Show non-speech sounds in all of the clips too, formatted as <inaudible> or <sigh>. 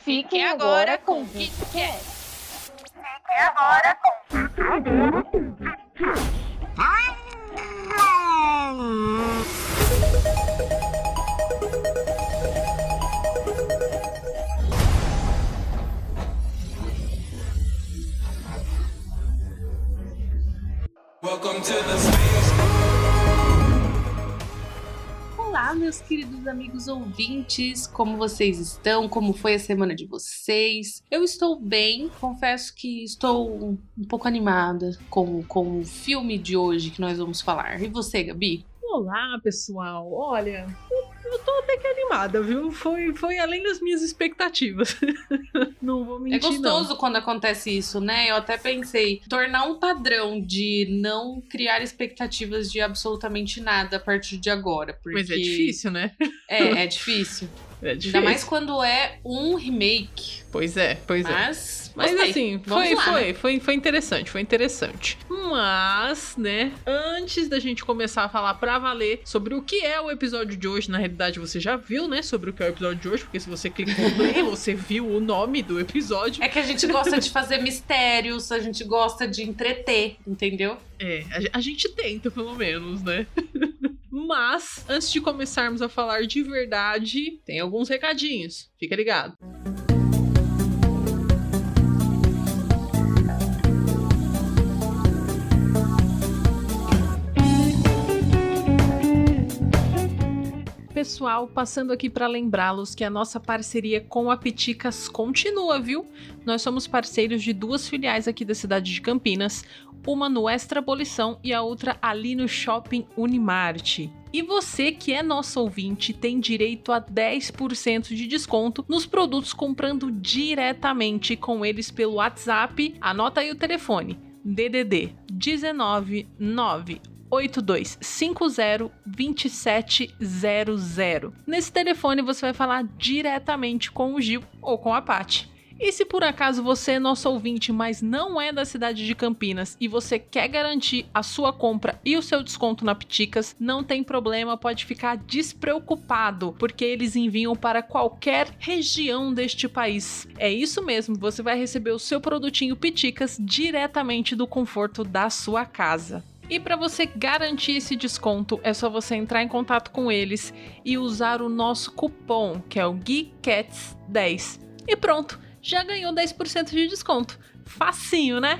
Fiquem agora com o Kit Kat. Fiquem agora com Welcome to the space. Olá, meus queridos amigos ouvintes, como vocês estão? Como foi a semana de vocês? Eu estou bem, confesso que estou um pouco animada com, com o filme de hoje que nós vamos falar. E você, Gabi? Olá, pessoal. Olha, eu, eu tô até que animada, viu? Foi, foi além das minhas expectativas. <laughs> não vou É mentir, gostoso não. quando acontece isso, né? Eu até pensei tornar um padrão de não criar expectativas de absolutamente nada a partir de agora. Porque Mas é difícil, né? É, é difícil. É difícil. Ainda mais quando é um remake. Pois é, pois é. Mas, Mas gostei. assim, foi, lá, foi, né? foi, foi interessante, foi interessante. Mas, né, antes da gente começar a falar pra valer sobre o que é o episódio de hoje, na realidade você já viu, né, sobre o que é o episódio de hoje, porque se você clicou no play, você viu o nome do episódio. É que a gente gosta de fazer mistérios, a gente gosta de entreter, entendeu? É, a, a gente tenta, pelo menos, né? <laughs> Mas, antes de começarmos a falar de verdade, tem alguns recadinhos. Fica ligado. Pessoal, passando aqui para lembrá-los que a nossa parceria com a Piticas continua, viu? Nós somos parceiros de duas filiais aqui da cidade de Campinas, uma no Extra Abolição e a outra ali no Shopping Unimarte. E você que é nosso ouvinte tem direito a 10% de desconto nos produtos comprando diretamente com eles pelo WhatsApp. Anota aí o telefone: DDD 19 9 82502700. Nesse telefone você vai falar diretamente com o Gil ou com a Paty. E se por acaso você é nosso ouvinte, mas não é da cidade de Campinas e você quer garantir a sua compra e o seu desconto na Piticas, não tem problema, pode ficar despreocupado, porque eles enviam para qualquer região deste país. É isso mesmo, você vai receber o seu produtinho Piticas diretamente do conforto da sua casa. E para você garantir esse desconto, é só você entrar em contato com eles e usar o nosso cupom, que é o GeekCats10. E pronto, já ganhou 10% de desconto. Facinho, né?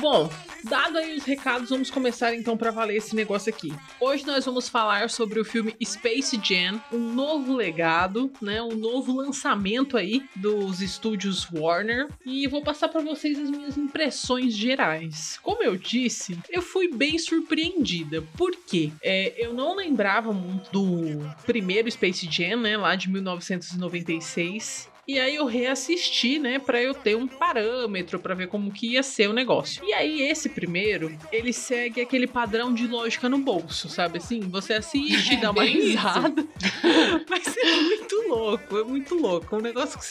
Bom, dado aí os recados, vamos começar então para valer esse negócio aqui. Hoje nós vamos falar sobre o filme Space Jam, um novo legado, né, um novo lançamento aí dos estúdios Warner e vou passar para vocês as minhas impressões gerais. Como eu disse, eu fui bem surpreendida. Por quê? É, eu não lembrava muito do primeiro Space Jam, né, lá de 1996. E aí eu reassisti, né, para eu ter um parâmetro para ver como que ia ser o negócio. E aí esse primeiro, ele segue aquele padrão de lógica no bolso, sabe assim? Você assiste, É dá uma <laughs> risada. <laughs> Mas é muito louco, é muito louco. É um negócio que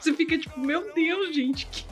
você- fica tipo, meu Deus, gente, que,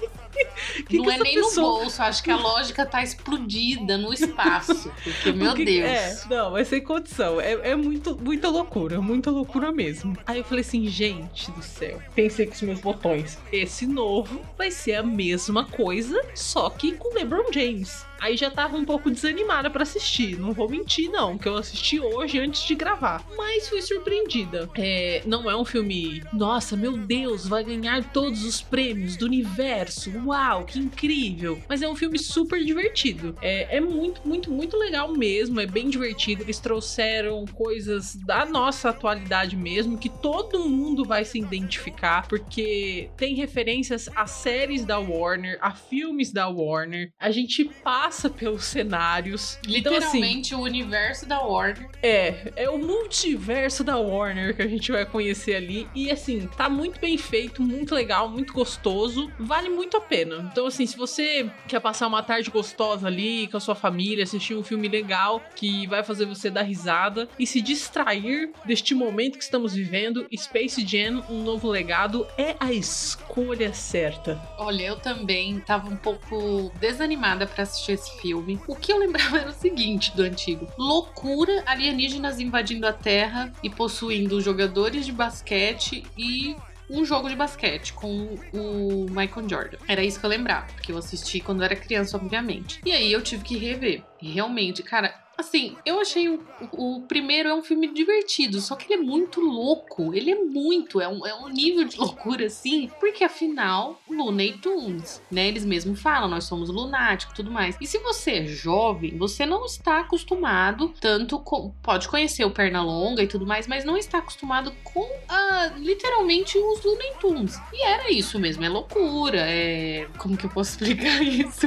que não que é nem pessoa... no bolso, acho que a lógica tá explodida no espaço. <laughs> Porque, meu Deus. É, não, é sem condição. É, é muito, muita loucura, muita loucura mesmo. Aí eu falei assim, gente do céu. Pensei com os meus botões. Esse novo vai ser a mesma coisa, só que com LeBron James. Aí já tava um pouco desanimada pra assistir. Não vou mentir, não, que eu assisti hoje antes de gravar. Mas fui surpreendida. É, não é um filme, nossa, meu Deus, vai ganhar todos os prêmios do universo. Uau, que incrível. Mas é um filme super divertido. É, é muito, muito, muito legal mesmo. É bem divertido. Eles trouxeram coisas da nossa atualidade mesmo, que todo mundo vai se identificar, porque tem referências a séries da Warner, a filmes da Warner. A gente passa passa pelos cenários. Então, assim, Literalmente o universo da Warner. é, é o multiverso da Warner que a gente vai conhecer ali. E assim, tá muito bem feito, muito legal, muito gostoso. Vale muito a pena. Então, assim, se você quer passar uma tarde gostosa ali com a sua família, assistir um filme legal que vai fazer você dar risada e se distrair deste momento que estamos vivendo, Space Jam, um novo legado, é a escolha certa. Olha, eu também tava um pouco desanimada pra assistir esse filme. O que eu lembrava era o seguinte do antigo: loucura, alienígenas invadindo a Terra e possuindo jogadores de basquete e um jogo de basquete com o Michael Jordan. Era isso que eu lembrava, porque eu assisti quando eu era criança, obviamente. E aí eu tive que rever. E realmente, cara, Assim, eu achei o, o primeiro é um filme divertido, só que ele é muito louco. Ele é muito, é um, é um nível de <laughs> loucura assim, porque afinal, Looney Tunes, né? Eles mesmos falam, nós somos lunáticos e tudo mais. E se você é jovem, você não está acostumado tanto com. Pode conhecer o Pernalonga e tudo mais, mas não está acostumado com ah, literalmente os Looney Tunes. E era isso mesmo, é loucura, é. Como que eu posso <laughs> explicar isso?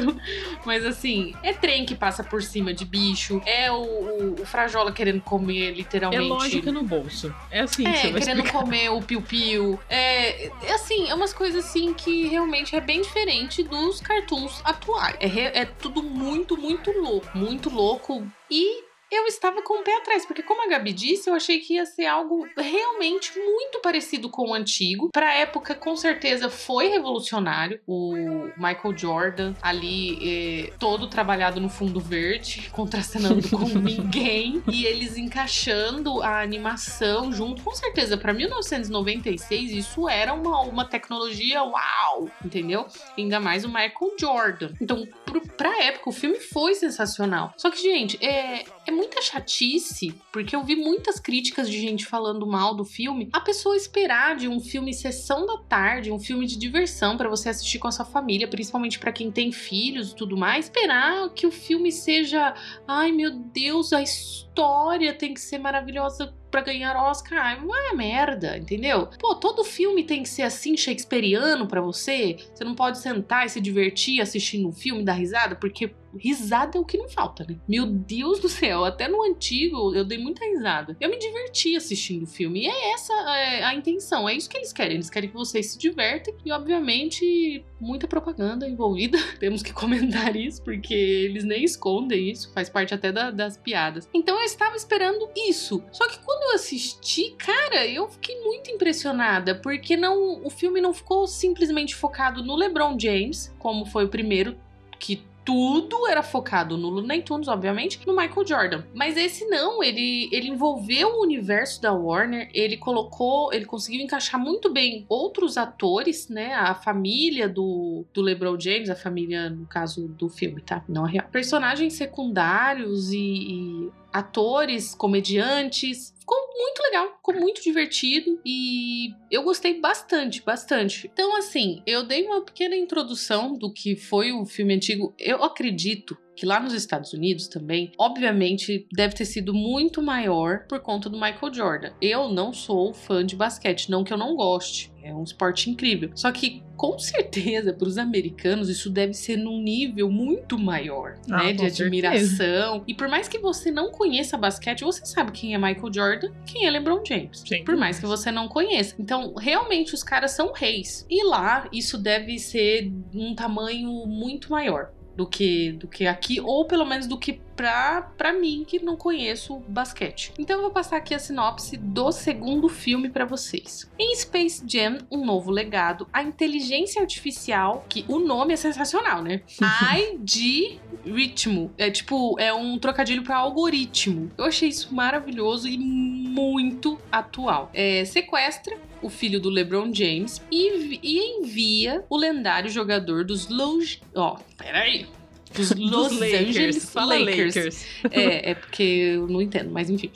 Mas assim, é trem que passa por cima de bicho, é o, o, o Frajola querendo comer literalmente. É lógica no bolso. É assim que É, você vai querendo explicar. comer o piu-piu. É, é assim, é umas coisas assim que realmente é bem diferente dos cartoons atuais. É, é tudo muito, muito louco. Muito louco. E eu estava com o pé atrás, porque como a Gabi disse, eu achei que ia ser algo realmente muito parecido com o antigo. Pra época, com certeza, foi revolucionário. O Michael Jordan ali, eh, todo trabalhado no fundo verde, <laughs> contracenando com <laughs> ninguém. E eles encaixando a animação junto. Com certeza, pra 1996, isso era uma, uma tecnologia uau, entendeu? Ainda mais o Michael Jordan. Então, pro, pra época, o filme foi sensacional. Só que, gente, é, é muita chatice, porque eu vi muitas críticas de gente falando mal do filme. A pessoa esperar de um filme sessão da tarde, um filme de diversão pra você assistir com a sua família, principalmente pra quem tem filhos e tudo mais, esperar que o filme seja, ai meu Deus, a história tem que ser maravilhosa pra ganhar Oscar. Ai, vai a merda, entendeu? Pô, todo filme tem que ser assim shakespeariano pra você. Você não pode sentar e se divertir assistindo um filme, dar risada, porque risada é o que não falta, né? Meu Deus do céu, até no antigo eu dei muita risada. Eu me diverti assistindo o filme. E é essa é, a intenção, é isso que eles querem. Eles querem que vocês se divertem e, obviamente, muita propaganda envolvida. <laughs> Temos que comentar isso, porque eles nem escondem isso, faz parte até da- das piadas. Então eu estava esperando isso. Só que quando eu assisti, cara, eu fiquei muito impressionada, porque não, o filme não ficou simplesmente focado no LeBron James, como foi o primeiro, que tudo era focado no Looney Tunes, obviamente, no Michael Jordan. Mas esse não, ele, ele envolveu o universo da Warner, ele colocou, ele conseguiu encaixar muito bem outros atores, né? A família do, do LeBron James, a família, no caso do filme, tá? Não a real. Personagens secundários e, e atores, comediantes. Ficou muito legal, ficou muito divertido e eu gostei bastante, bastante. Então, assim, eu dei uma pequena introdução do que foi o filme antigo. Eu acredito que lá nos Estados Unidos também, obviamente, deve ter sido muito maior por conta do Michael Jordan. Eu não sou fã de basquete, não que eu não goste. É um esporte incrível. Só que, com <laughs> certeza, para os americanos, isso deve ser num nível muito maior, Ah, né? De admiração. E por mais que você não conheça basquete, você sabe quem é Michael Jordan, quem é LeBron James. Sem Por mais que você não conheça. Então, realmente, os caras são reis. E lá, isso deve ser um tamanho muito maior do que do que aqui, ou pelo menos do que pra, pra mim, que não conheço basquete. Então, eu vou passar aqui a sinopse do segundo filme pra vocês. Em Space Jam, um novo legado, a inteligência artificial, que o nome é sensacional, né? <laughs> I de ritmo. É tipo, é um trocadilho pra algoritmo. Eu achei isso maravilhoso e muito atual. É, sequestra o filho do LeBron James e, e envia o lendário jogador dos Los... Ó, peraí. Dos Los Dos Lakers. Angeles Fala Lakers. Lakers. <laughs> É, é porque eu não entendo, mas enfim.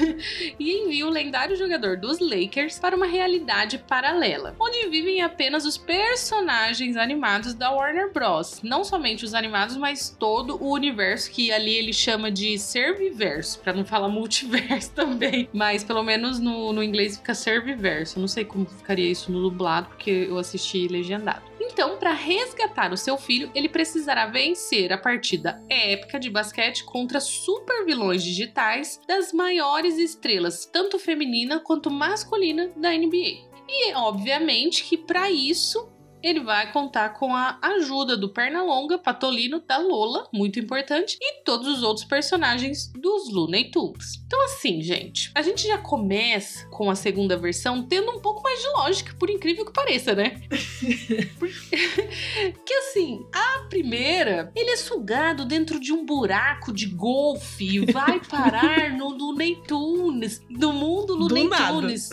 <laughs> e envia o lendário jogador dos Lakers para uma realidade paralela, onde vivem apenas os personagens animados da Warner Bros. Não somente os animados, mas todo o universo que ali ele chama de Serviverso, para não falar multiverso <laughs> também. Mas pelo menos no, no inglês fica Serviverso. Não sei como ficaria isso no dublado, porque eu assisti legendado. Então, para resgatar o seu filho, ele precisará vencer a partida épica de basquete contra super vilões digitais das maiores estrelas, tanto feminina quanto masculina da NBA. E obviamente que para isso ele vai contar com a ajuda do Pernalonga, Patolino, da Lola, muito importante, e todos os outros personagens dos Looney Tunes. Então, assim, gente, a gente já começa com a segunda versão tendo um pouco mais de lógica, por incrível que pareça, né? <laughs> <laughs> que assim, a primeira, ele é sugado dentro de um buraco de golfe e vai parar no Looney Tunes, no mundo Looney Tunes.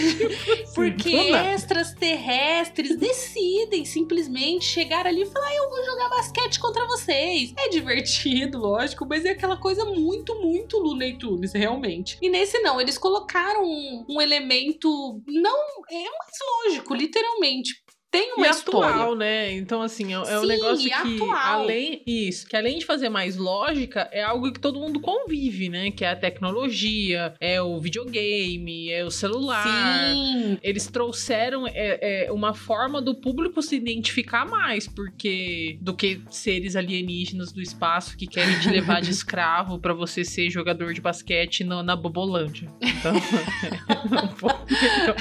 <laughs> Porque extras terrestres decidem simplesmente chegar ali e falar: eu vou jogar basquete contra vocês. É divertido, <laughs> lógico, mas é aquela coisa muito, muito Looney Tunes, realmente. E nesse não, eles colocaram um, um elemento não é mais lógico, literalmente tem uma e história. atual, né? Então, assim, é, é um Sim, negócio e que, atual. além isso, que além de fazer mais lógica, é algo que todo mundo convive, né? Que é a tecnologia, é o videogame, é o celular. Sim. Eles trouxeram é, é, uma forma do público se identificar mais, porque do que seres alienígenas do espaço que querem te levar de <laughs> escravo pra você ser jogador de basquete na, na Bobolândia. Então, <laughs> <laughs> é um pouco melhor.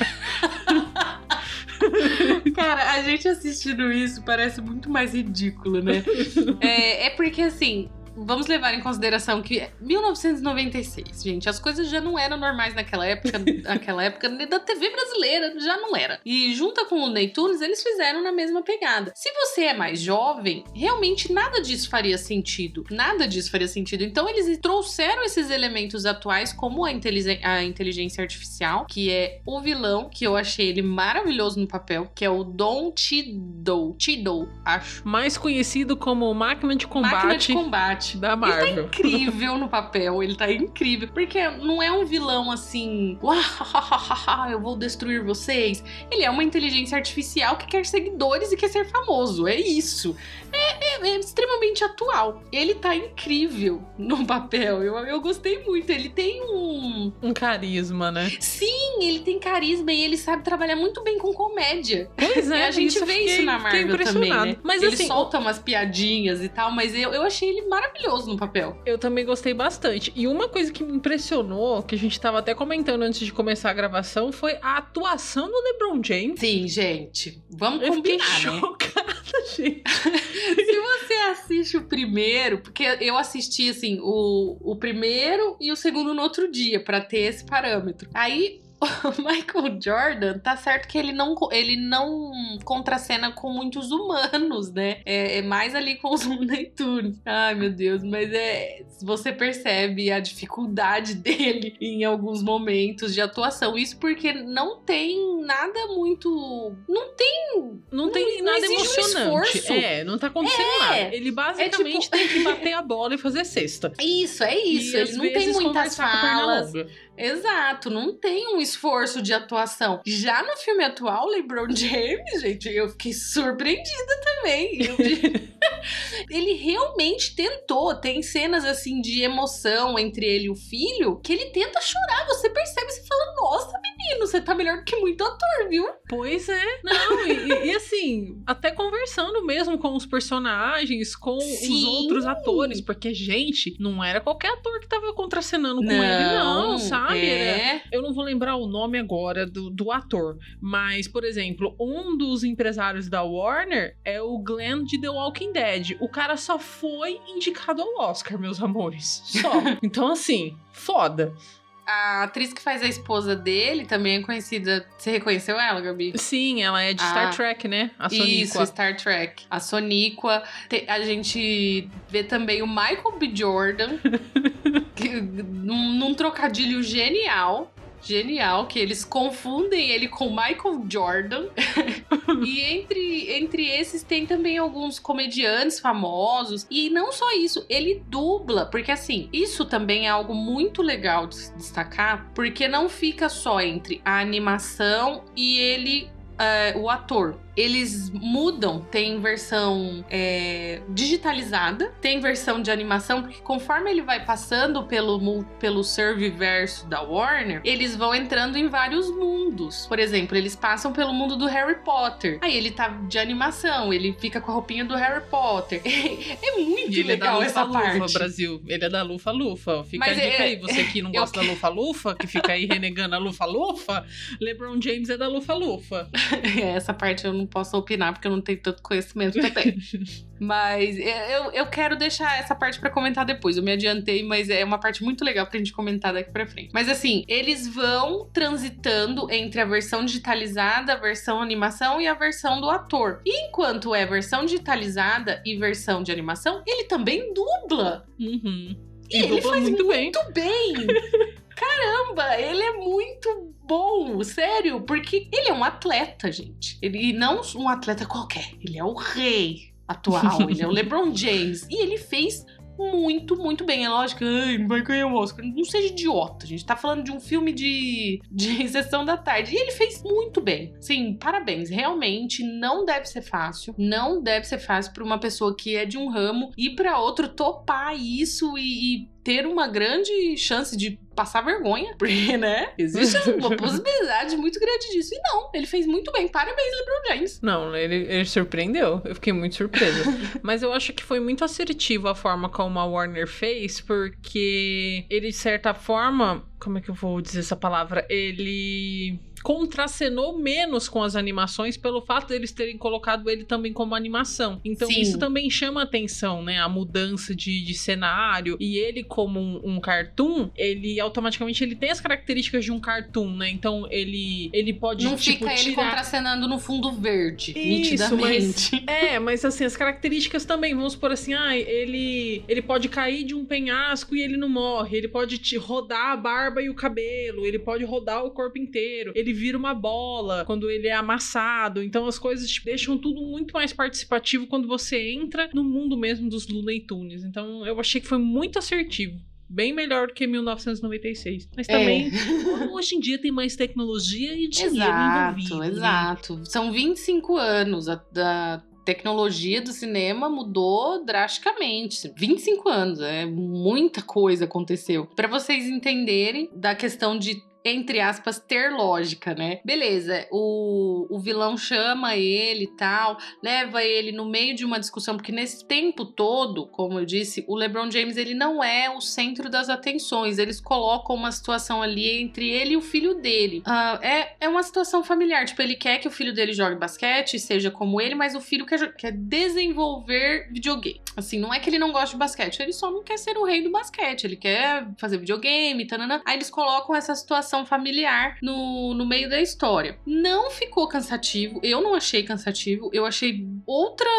<laughs> Cara, a gente assistindo isso parece muito mais ridículo, né? <laughs> é, é porque assim. Vamos levar em consideração que é 1996, gente, as coisas já não eram normais naquela época, <laughs> naquela época nem da TV brasileira já não era. E junta com o Neytunes, eles fizeram na mesma pegada. Se você é mais jovem, realmente nada disso faria sentido. Nada disso faria sentido. Então eles trouxeram esses elementos atuais como a, a inteligência artificial, que é o vilão, que eu achei ele maravilhoso no papel, que é o Don Tiddle. Tiddle, acho. Mais conhecido como Máquina de Combate Máquina de combate. Da Ele tá Marvel. incrível no papel, ele tá incrível. Porque não é um vilão assim, "Uahahaha, eu vou destruir vocês. Ele é uma inteligência artificial que quer seguidores e quer ser famoso. É isso. É, é- extremamente atual. Ele tá incrível <laughs> no papel. Eu, eu gostei muito. Ele tem um. Um carisma, né? Sim, ele tem carisma e ele sabe trabalhar muito bem com comédia. Pois <laughs> é, a gente eu vê fiquei- isso na fiquei Marvel também, né? Mas ele assim, solta umas piadinhas e tal, mas eu, eu achei ele maravilhoso no papel. Eu também gostei bastante. E uma coisa que me impressionou, que a gente tava até comentando antes de começar a gravação, foi a atuação do LeBron James. Sim, gente. Vamos Eu fiquei combinar, né? chocada, <laughs> gente. Se você assiste o primeiro, porque eu assisti assim o, o primeiro e o segundo no outro dia pra ter esse parâmetro. Aí <laughs> o Michael Jordan, tá certo que ele não, ele não contracena com muitos humanos, né? É, é mais ali com os Looney Tunes. Ai, meu Deus, mas é. Você percebe a dificuldade <laughs> dele em alguns momentos de atuação. Isso porque não tem nada muito. Não tem. Não tem não nada um emocionante. esforço. é, não tá acontecendo É. nada. Ele basicamente tipo- tem que bater a bola e fazer cesta. <laughs> Isso, é isso. E, Ele não tem muitas falas. Exato, não tem um esforço de atuação. Já no filme atual, LeBron <laughs> James, gente, eu fiquei surpreendida também. Eu- <laughs> ele realmente tentou. Tem cenas assim de emoção entre ele e o filho que ele tenta chorar. Você percebe, você fala: Nossa, menino, você tá melhor do que muito ator, viu? Pois é. Não, e, e- e assim, até conversando mesmo com os personagens, com os Sim. outros atores, porque, gente, não era qualquer ator que tava contracenando com ele, não, sabe? Era- É. Eu não vou lembrar o nome agora do, do ator, mas, por exemplo, um dos empresários da Warner é o Glenn de The Walking Dead. O cara só foi indicado ao Oscar, meus amores. Só. <laughs> então, assim, foda. A atriz que faz a esposa dele também é conhecida. Você reconheceu ela, Gabi? Sim, ela é de Ah. Star Trek, né? A Isso. Star Trek. A Soniqua. Te- A gente vê também o Michael B. Jordan, <laughs> num trocadilho genial. Genial, que eles confundem ele com Michael Jordan. <laughs> e entre, entre esses tem também alguns comediantes famosos. E não só isso, ele dubla. Porque assim, isso também é algo muito legal de se destacar. Porque não fica só entre a animação e ele, é, o ator. Eles mudam. Tem versão é, digitalizada, tem versão de animação, porque conforme ele vai passando pelo, pelo Serviverso da Warner, eles vão entrando em vários mundos. Por exemplo, eles passam pelo mundo do Harry Potter. Aí ele tá de animação, ele fica com a roupinha do Harry Potter. <laughs> é muito ele legal é da essa Lufa Lufa, parte. Brasil. Ele é da Lufa Lufa. Fica Mas a é- aí. Você que não <laughs> gosta da Lufa Lufa, que fica aí renegando a Lufa Lufa, LeBron James é da Lufa Lufa. <laughs> Essa parte eu não posso opinar porque eu não tenho tanto conhecimento também. <laughs> mas eu, eu quero deixar essa parte pra comentar depois. Eu me adiantei, mas é uma parte muito legal pra gente comentar daqui pra frente. Mas assim, eles vão transitando entre a versão digitalizada, a versão animação e a versão do ator. E enquanto é versão digitalizada e versão de animação, ele também dubla. Uhum. E E ele faz muito bem. Muito bem! <laughs> Caramba, ele é muito bom, sério, porque ele é um atleta, gente. Ele e não um atleta qualquer, ele é o rei atual, ele é o <laughs> LeBron James. E ele fez muito, muito bem. É lógico, ai, não vai ganhar o Oscar. Não seja idiota, a gente tá falando de um filme de, de <laughs> sessão da tarde. E ele fez muito bem. Sim, parabéns. Realmente não deve ser fácil. Não deve ser fácil pra uma pessoa que é de um ramo ir pra outro topar isso e, e ter uma grande chance de passar vergonha, <laughs> porque, né? Existe <laughs> uma possibilidade muito grande disso. E não, ele fez muito bem. Parabéns, LeBron James. Não, ele, ele surpreendeu. Eu fiquei muito surpresa. <laughs> Mas eu acho que foi muito assertivo a forma como a Warner fez, porque ele, de certa forma. Como é que eu vou dizer essa palavra? Ele contracenou menos com as animações pelo fato deles terem colocado ele também como animação. Então Sim. isso também chama atenção, né? A mudança de, de cenário. E ele, como um, um cartoon, ele automaticamente ele tem as características de um cartoon, né? Então ele, ele pode não tipo, fica ele tirar... contracenando no fundo verde, Isso, nitidamente. É, mas assim, as características também, vamos supor assim, ah, ele, ele pode cair de um penhasco e ele não morre, ele pode te rodar a barba e o cabelo, ele pode rodar o corpo inteiro, ele vira uma bola quando ele é amassado, então as coisas te deixam tudo muito mais participativo quando você entra no mundo mesmo dos Looney Tunes, então eu achei que foi muito assertivo. Bem melhor do que 1996. Mas também, <laughs> hoje em dia tem mais tecnologia e dinheiro envolvido. Exato, né? exato. São 25 anos a- da tecnologia do cinema mudou drasticamente. 25 anos, é muita coisa aconteceu. Pra vocês entenderem da questão de entre aspas, ter lógica, né? Beleza, o, o vilão chama ele e tal, leva ele no meio de uma discussão, porque nesse tempo todo, como eu disse, o LeBron James ele não é o centro das atenções. Eles colocam uma situação ali entre ele e o filho dele. Ah, é, é uma situação familiar, tipo, ele quer que o filho dele jogue basquete, seja como ele, mas o filho quer, quer desenvolver videogame. Assim, não é que ele não gosta de basquete, ele só não quer ser o rei do basquete, ele quer fazer videogame, tanana. Aí eles colocam essa situação familiar no, no meio da história. Não ficou cansativo, eu não achei cansativo, eu achei outra,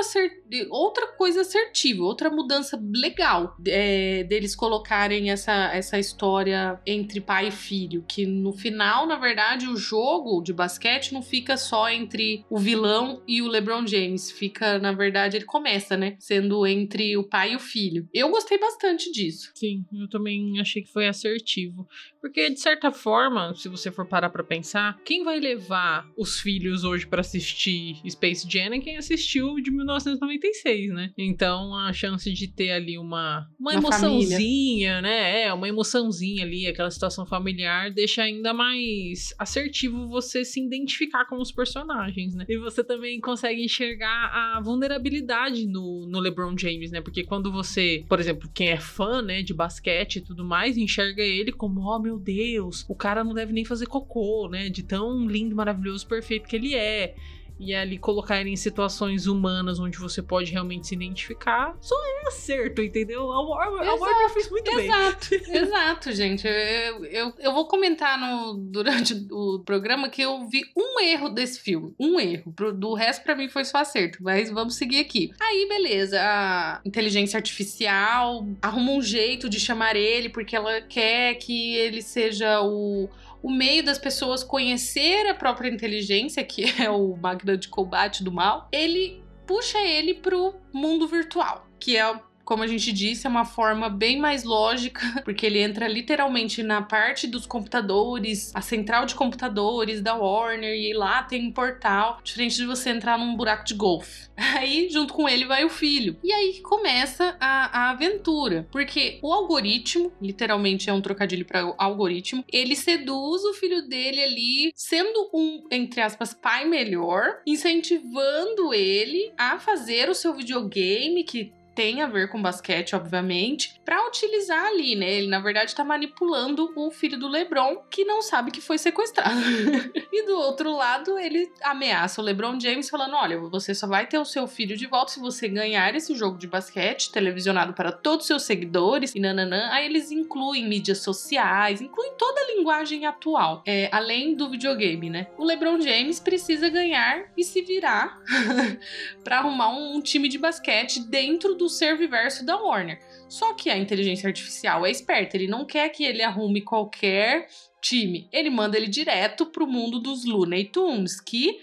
outra coisa assertiva, outra mudança legal é, deles colocarem essa, essa história entre pai e filho, que no final, na verdade, o jogo de basquete não fica só entre o vilão e o LeBron James, fica, na verdade, ele começa, né, sendo entre o pai e o filho. Eu gostei bastante disso. Sim, eu também achei que foi assertivo. Porque, de certa forma, se você for parar pra pensar, quem vai levar os filhos hoje pra assistir Space Jam é quem assistiu de 1996, né? Então, a chance de ter ali uma, uma, Uma emoçãozinha, né? É, uma emoçãozinha ali, aquela situação familiar, deixa ainda mais assertivo você se identificar com os personagens, né? E você também consegue enxergar a vulnerabilidade no, no LeBron James, né? Porque quando você, por exemplo, quem é fã, né, de basquete e tudo mais, enxerga ele como, oh meu Deus, o cara não deve nem fazer cocô, né? De tão lindo, maravilhoso, perfeito que ele é. E ali colocar ele em situações humanas onde você pode realmente se identificar, só é acerto, entendeu? A Warner, a Exato, Warner fez muito bem. Exato, <laughs> exato, gente. Eu, eu, eu vou comentar no, durante o programa que eu vi um erro desse filme. Um erro. Do resto, pra mim, foi só acerto. Mas vamos seguir aqui. Aí, beleza. A inteligência artificial arruma um jeito de chamar ele porque ela quer que ele seja o. O meio das pessoas conhecer a própria inteligência, que <laughs> é o máquina de combate do mal, ele puxa ele pro mundo virtual, que é como a gente disse, é uma forma bem mais lógica, <laughs> porque ele entra literalmente na parte dos computadores, a central de computadores da Warner, e lá tem um portal, diferente de você entrar num buraco de golfe. <laughs> Aí, junto com ele, vai o filho. E aí começa a, a aventura, porque o algoritmo, literalmente é um trocadilho para algoritmo, ele seduz o filho dele ali, sendo um, entre aspas, pai melhor, incentivando ele a fazer o seu videogame, que tem a ver com basquete, obviamente, para utilizar ali, né? Ele na verdade tá manipulando o filho do LeBron, que não sabe que foi sequestrado. <laughs> e do outro lado, ele ameaça o LeBron James falando: "Olha, você só vai ter o seu filho de volta se você ganhar esse jogo de basquete televisionado para todos os seus seguidores e nananã". Aí eles incluem mídias sociais, incluem toda a linguagem atual, é, além do videogame, né? O LeBron James precisa ganhar e se virar <laughs> para arrumar um, um time de basquete dentro do do Serviverso da Warner. Só que a inteligência artificial é esperta, ele não quer que ele arrume qualquer time. Ele manda ele direto pro mundo dos Looney Tunes, que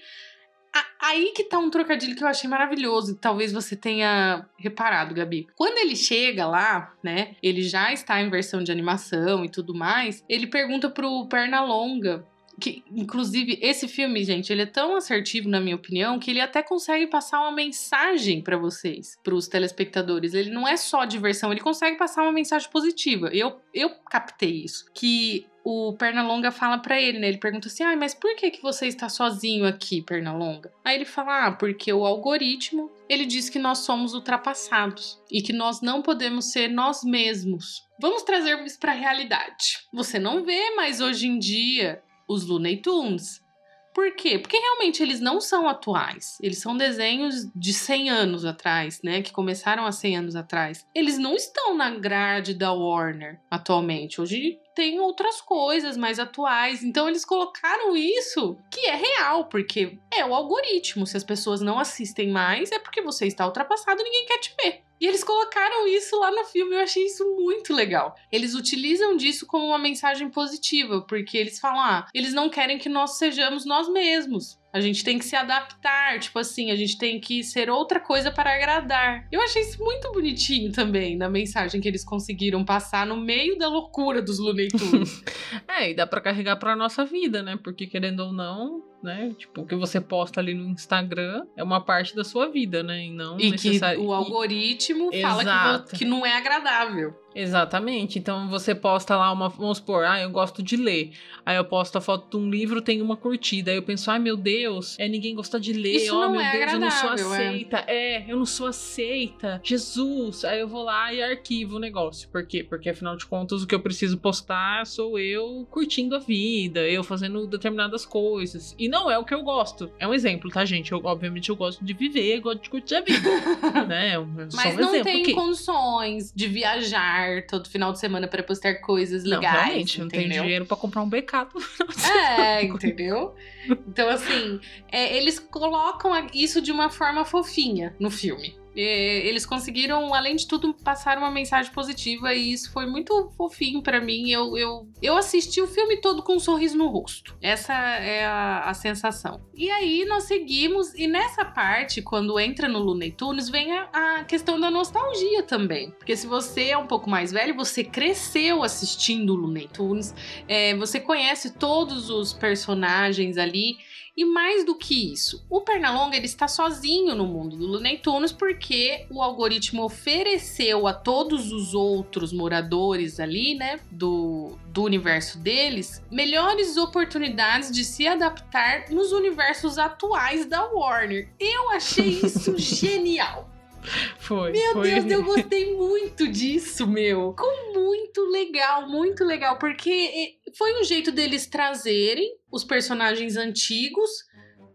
aí que tá um trocadilho que eu achei maravilhoso, talvez você tenha reparado, Gabi. Quando ele chega lá, né, ele já está em versão de animação e tudo mais, ele pergunta pro Pernalonga que, inclusive, esse filme, gente, ele é tão assertivo, na minha opinião, que ele até consegue passar uma mensagem para vocês, para os telespectadores. Ele não é só diversão, ele consegue passar uma mensagem positiva. Eu, eu captei isso. Que o Pernalonga fala para ele, né? Ele pergunta assim: "Ah, mas por que que você está sozinho aqui, Pernalonga?" Aí ele fala: "Ah, porque o algoritmo, ele diz que nós somos ultrapassados e que nós não podemos ser nós mesmos. Vamos trazer isso para a realidade. Você não vê mais hoje em dia os Looney Tunes. Por quê? Porque realmente eles não são atuais. Eles são desenhos de 100 anos atrás, né? Que começaram há 100 anos atrás. Eles não estão na grade da Warner atualmente. Hoje tem outras coisas mais atuais. Então eles colocaram isso que é real, porque é o algoritmo. Se as pessoas não assistem mais, é porque você está ultrapassado e ninguém quer te ver. E eles colocaram isso lá no filme, eu achei isso muito legal. Eles utilizam disso como uma mensagem positiva, porque eles falam: ah, eles não querem que nós sejamos nós mesmos. A gente tem que se adaptar, tipo assim, a gente tem que ser outra coisa para agradar. Eu achei isso muito bonitinho também, na mensagem que eles conseguiram passar no meio da loucura dos Looney Tunes. <laughs> é, e dá para carregar para nossa vida, né? Porque querendo ou não, né? Tipo, o que você posta ali no Instagram é uma parte da sua vida, né? E não e que o algoritmo e... fala que, que não é agradável. Exatamente. Então você posta lá uma. Vamos supor, ah, eu gosto de ler. Aí eu posto a foto de um livro, tem uma curtida. Aí eu penso, ai meu Deus, é ninguém gosta de ler. Isso oh não meu é Deus, eu não sou aceita. É. é. eu não sou aceita. Jesus. Aí eu vou lá e arquivo o negócio. Por quê? Porque afinal de contas, o que eu preciso postar sou eu curtindo a vida, eu fazendo determinadas coisas. E não é o que eu gosto. É um exemplo, tá, gente? Eu, obviamente eu gosto de viver, gosto de curtir a vida. <laughs> né? É Mas um não exemplo tem aqui. condições de viajar todo final de semana para postar coisas legais. Não, realmente, não tenho dinheiro para comprar um becado. <laughs> É, entendeu? Então, assim, é, eles colocam isso de uma forma fofinha no filme. Eles conseguiram, além de tudo, passar uma mensagem positiva e isso foi muito fofinho para mim. Eu, eu, eu assisti o filme todo com um sorriso no rosto. Essa é a, a sensação. E aí nós seguimos, e nessa parte, quando entra no Looney Tunes, vem a, a questão da nostalgia também. Porque se você é um pouco mais velho, você cresceu assistindo o Looney Tunes, é, você conhece todos os personagens ali. E mais do que isso, o Pernalonga ele está sozinho no mundo do Looney Tunes porque o algoritmo ofereceu a todos os outros moradores ali, né, do, do universo deles, melhores oportunidades de se adaptar nos universos atuais da Warner. Eu achei isso <laughs> genial. Foi. Meu foi. Deus, eu gostei muito disso, meu. Ficou muito legal, muito legal, porque foi um jeito deles trazerem os personagens antigos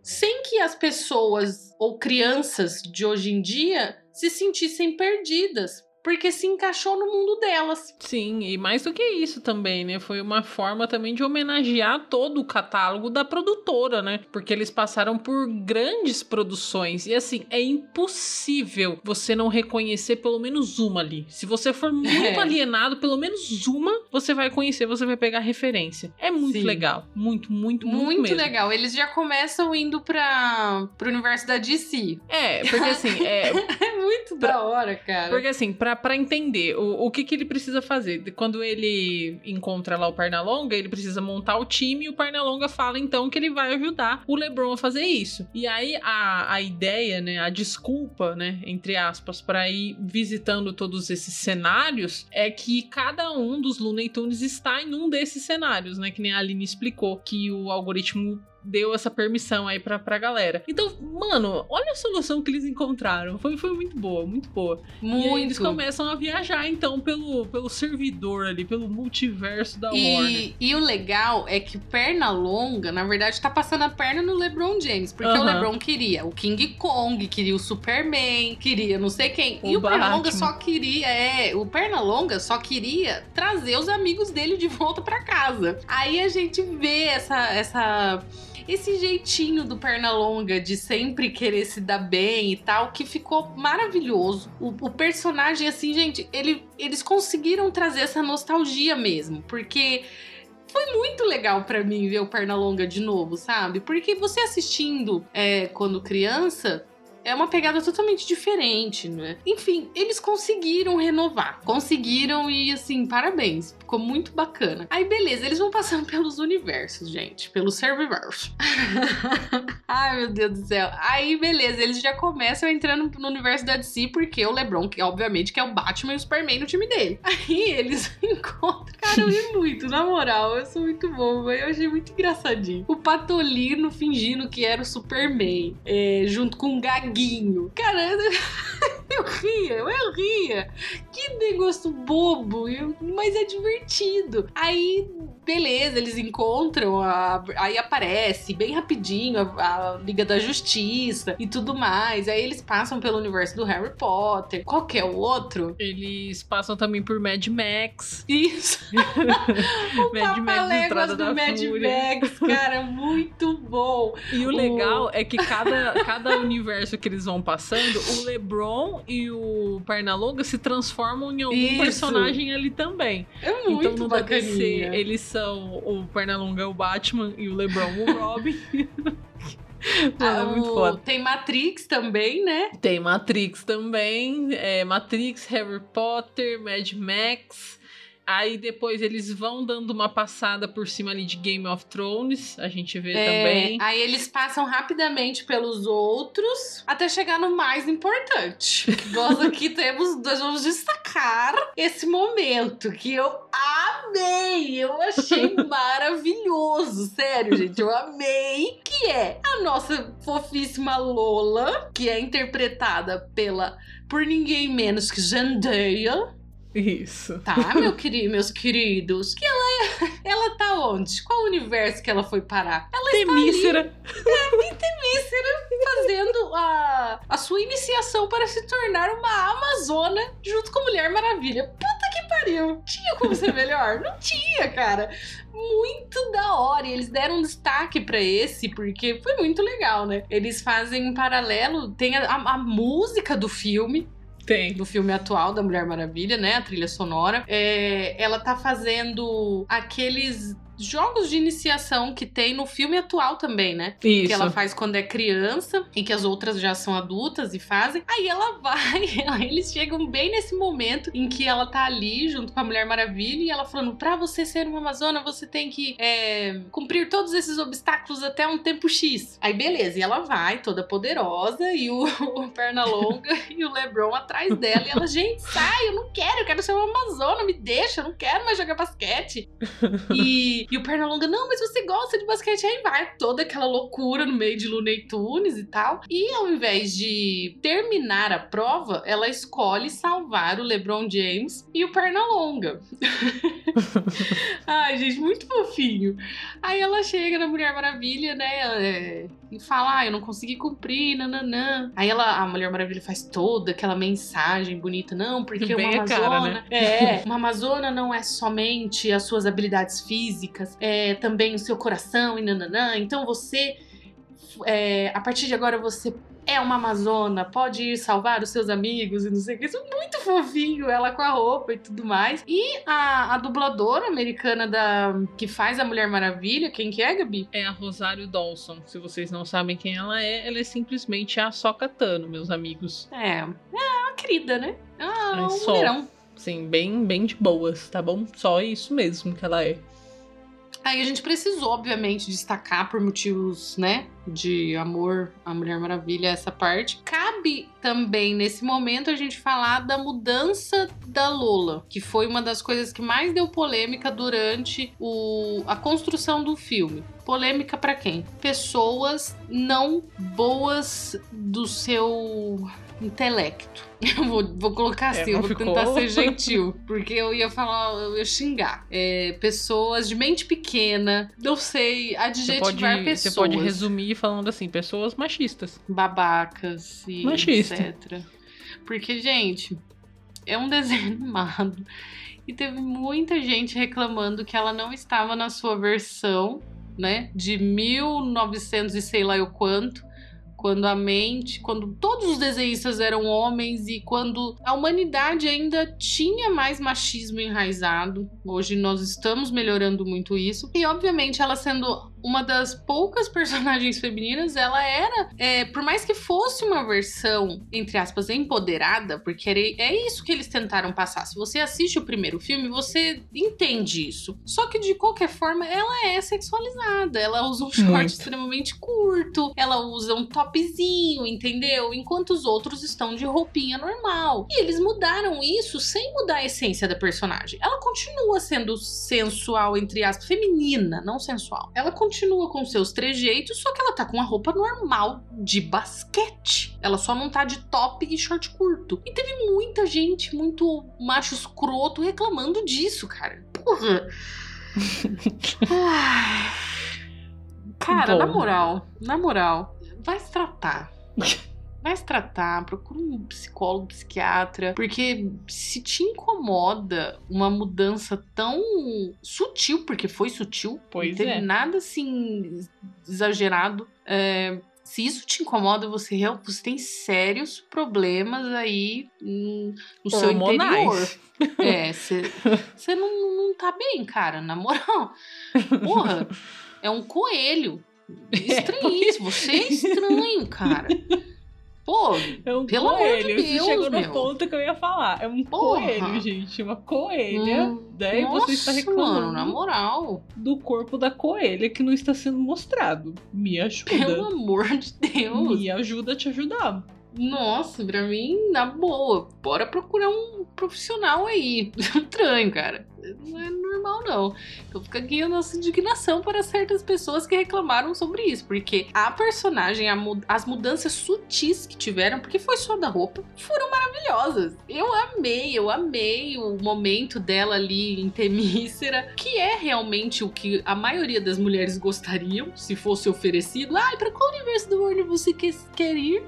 sem que as pessoas ou crianças de hoje em dia se sentissem perdidas porque se encaixou no mundo delas. Sim, e mais do que isso também, né? Foi uma forma também de homenagear todo o catálogo da produtora, né? Porque eles passaram por grandes produções e assim, é impossível você não reconhecer pelo menos uma ali. Se você for <laughs> muito É. alienado, pelo menos uma você vai conhecer, você vai pegar referência. É muito Sim. legal. Muito, muito, muito, Muito mesmo. legal. Eles já começam indo pra, pro universo da DC. É, porque assim, é, <laughs> É muito da hora, cara. Porque assim, pra, pra entender o, o que, que ele precisa fazer, quando ele encontra lá o Pernalonga, ele precisa montar o time e o Pernalonga fala então que ele vai ajudar o LeBron a fazer isso. E aí a, a ideia, né, a desculpa, né, entre aspas, pra ir visitando todos esses cenários é que cada um dos Looney Tunes está em um desses cenários, né, que nem a Aline explicou, que o algoritmo deu essa permissão aí pra, pra galera. Então, mano, olha a solução que eles encontraram. Foi, foi muito boa, muito boa. E aí eles Muito. começam a viajar, então, pelo, pelo servidor ali, pelo multiverso da Warner. E, e o legal é que o Pernalonga, na verdade, tá passando a perna no LeBron James. Porque o Aham. LeBron queria o King Kong, queria o Superman, queria não sei quem. O e o Pernalonga só queria, é, o Pernalonga só queria trazer os amigos dele de volta pra casa. Aí a gente vê essa essa esse jeitinho do Pernalonga de sempre querer se dar bem e tal, que ficou maravilhoso. O, o personagem, assim, gente, ele, eles conseguiram trazer essa nostalgia mesmo, porque foi muito legal pra mim ver o Pernalonga de novo, sabe? Porque você assistindo é, quando criança. É uma pegada totalmente diferente, né? Enfim, eles conseguiram renovar. Conseguiram e, assim, parabéns. Ficou muito bacana. Aí, beleza, eles vão passando <laughs> pelos universos, gente. Pelo Serviverso. <laughs> Ai, meu Deus do céu. Aí, beleza, eles já começam entrando no universo da DC, porque o LeBron, que obviamente que é o Batman e o Superman no time dele. <laughs> Aí eles encontram. Cara, eu ri muito, na moral. Eu sou muito boba. Eu achei muito engraçadinho. O Patolino fingindo que era o Superman, é, junto com o Gaguinho. Cara, <laughs> eu ria, eu ria. Que negócio bobo, mas é divertido. Aí, beleza, eles encontram, a- aí aparece bem rapidinho a, a Liga da Justiça e tudo mais. Aí eles passam pelo universo do Harry Potter. Qual que é o outro? Eles passam também por Mad Max. <laughs> Isso. <laughs> o Mad Max do Mad Fúria. Max, cara, muito bom. E o O- legal é que cada, cada universo que eles vão passando, o LeBron e o Pernalonga se transformam em algum Isso. personagem ali também. É muito então no da DC, bacaninha. eles são o Pernalonga é o Batman e o LeBron o Robin. <laughs> Mano, é muito foda. Tem Matrix também, né? Tem Matrix também, é, Matrix, Harry Potter, Mad Max. Aí depois eles vão dando uma passada por cima ali de Game of Thrones, a gente vê É, também. Aí eles passam rapidamente pelos outros até chegar no mais importante. <laughs> Nós aqui temos, nós vamos destacar esse momento que eu amei, eu achei <laughs> maravilhoso, sério, gente, eu amei. Que é a nossa fofíssima Lola, que é interpretada pela por ninguém menos que Zendaya. Isso. Tá, meu querido, meus queridos. Que ela é, ela tá onde? Qual universo que ela foi parar? Ela Temícera. fazendo a, a sua iniciação para se tornar uma Amazona junto com Mulher Maravilha. Puta que pariu! Tinha como ser melhor? Não tinha, cara. Muito da hora. E eles deram um destaque pra esse, porque foi muito legal, né? Eles fazem um paralelo, tem a- a música do filme, Tem. do filme atual da Mulher Maravilha, né? A trilha sonora. É, ela tá fazendo aqueles jogos de iniciação que tem no filme atual também, né? Isso. Que ela faz quando é criança e que as outras já são adultas e fazem. Aí ela <laughs> vai, eles chegam bem nesse momento em que ela tá ali junto com a Mulher Maravilha e ela falando: pra você ser uma Amazona, você tem que é, cumprir todos esses obstáculos até um tempo X. Aí beleza, e ela vai toda poderosa e o, <laughs> o Pernalonga <laughs> e o Lebron atrás dela. E ela, gente, sai, eu não quero, eu quero ser uma Amazona, me deixa, eu não quero mais jogar basquete. E, e o Pernalonga, não, mas você gosta de basquete. Aí vai toda aquela loucura no meio de Looney Tunes e tal. E ao invés de terminar a prova, ela escolhe salvar o LeBron James e o Pernalonga. <laughs> Ai, gente, muito fofinho. Aí ela chega na Mulher Maravilha, né? é, e fala: Ah, eu não consegui cumprir, nananã. Aí ela, a Mulher Maravilha faz toda aquela mensagem bonita, não, porque Bem uma a cara, Amazona. É, uma Amazona não é somente as suas habilidades físicas, é também o seu coração e nananã. Então você. é, a partir de agora você é uma amazona, pode ir salvar os seus amigos e não sei o que. Isso é muito fofinho, ela com a roupa e tudo mais. E a, a dubladora americana da que faz a Mulher Maravilha, quem que é, Gabi? É a Rosário Dawson. Se vocês não sabem quem ela é, ela é simplesmente a Soca Tano, meus amigos. É, é uma querida, né? Ah, É um só. mulherão. Sim, bem, bem de boas, tá bom? Só isso mesmo que ela é. Aí a gente precisou, obviamente, destacar por motivos, né, de amor à Mulher Maravilha essa parte. Cabe também nesse momento a gente falar da mudança da Lola, que foi uma das coisas que mais deu polêmica durante o, a construção do filme. Polêmica pra quem? Pessoas não boas do seu intelecto. <laughs> Eu vou, vou colocar É, assim, eu não vou ficou? tentar ser <laughs> gentil, porque eu ia falar, eu ia xingar. É, pessoas de mente pequena, não sei, Você adjetivar pode, pessoas. você pode resumir falando assim, pessoas machistas. babacas e Machista. etc. Porque, gente, é um desenho <laughs> animado. E teve muita gente reclamando que ela não estava na sua versão, né? De 1900 e sei lá eu quanto. Quando a mente, quando todos os desenhistas eram homens e quando a humanidade ainda tinha mais machismo enraizado. Hoje nós estamos melhorando muito isso. E obviamente ela sendo uma das poucas <laughs> personagens femininas, ela era, é, por mais que fosse uma versão, entre aspas, empoderada, porque era, é isso que eles tentaram passar. Se você assiste o primeiro filme, você entende isso. Só que de qualquer forma, ela é sexualizada. Ela usa um short Muito. extremamente curto, ela usa um topzinho, entendeu? Enquanto os outros estão de roupinha normal. E eles mudaram isso sem mudar a essência da personagem. Ela continua sendo sensual, entre aspas, feminina, não sensual. Ela continua com seus trejeitos, só que ela tá com a roupa normal de basquete. Ela só não tá de top e short curto. E teve muita gente, muito macho escroto, reclamando disso, cara. Porra. <laughs> Cara, Bom. na moral, na moral, vai se tratar. <laughs> Vai se tratar, procura um psicólogo, psiquiatra, porque se te incomoda uma mudança tão sutil, porque foi sutil, Pois não teve é. nada assim exagerado. é, se isso te incomoda, você, você tem sérios problemas aí no seu interior. Hormonais. <laughs> É, você não, não tá bem, cara, na moral. Porra, é um coelho. <laughs> Estranhíssimo. Você é estranho, cara. Pô, É um Pelo amor de coelho. Você Deus, chegou no meu. ponto que eu ia falar. É um Porra. coelho, gente. Uma coelha. hum, Daí você está nossa, reclamando mano, na moral. do corpo da coelha que não está sendo mostrado. Me ajuda. Pelo amor de Deus. Me ajuda a te ajudar. Nossa, pra mim, na boa. Bora procurar um profissional aí. <laughs> Estranho, cara. Não é normal, não. Então fica aqui a nossa indignação para certas pessoas que reclamaram sobre isso. Porque a personagem, a mu- as mudanças sutis que tiveram, porque foi só da roupa, foram maravilhosas. Eu amei, eu amei o momento dela ali em Temícera, que é realmente o que a maioria das mulheres gostariam, se fosse oferecido. Ai, pra qual universo do Warner você quer ir?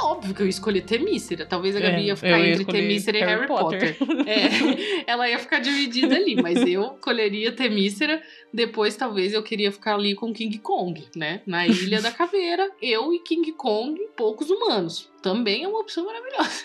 Óbvio que eu escolhi Temícera. Talvez a Gabi É, ia ficar ia entre Temícera e Harry Potter. É, <laughs> ela ia ficar dividida ali, mas eu escolheria Temícera. Depois, talvez, eu queria ficar ali com King Kong, né? Na Ilha da Caveira, eu e King Kong, poucos humanos. Também é uma opção maravilhosa.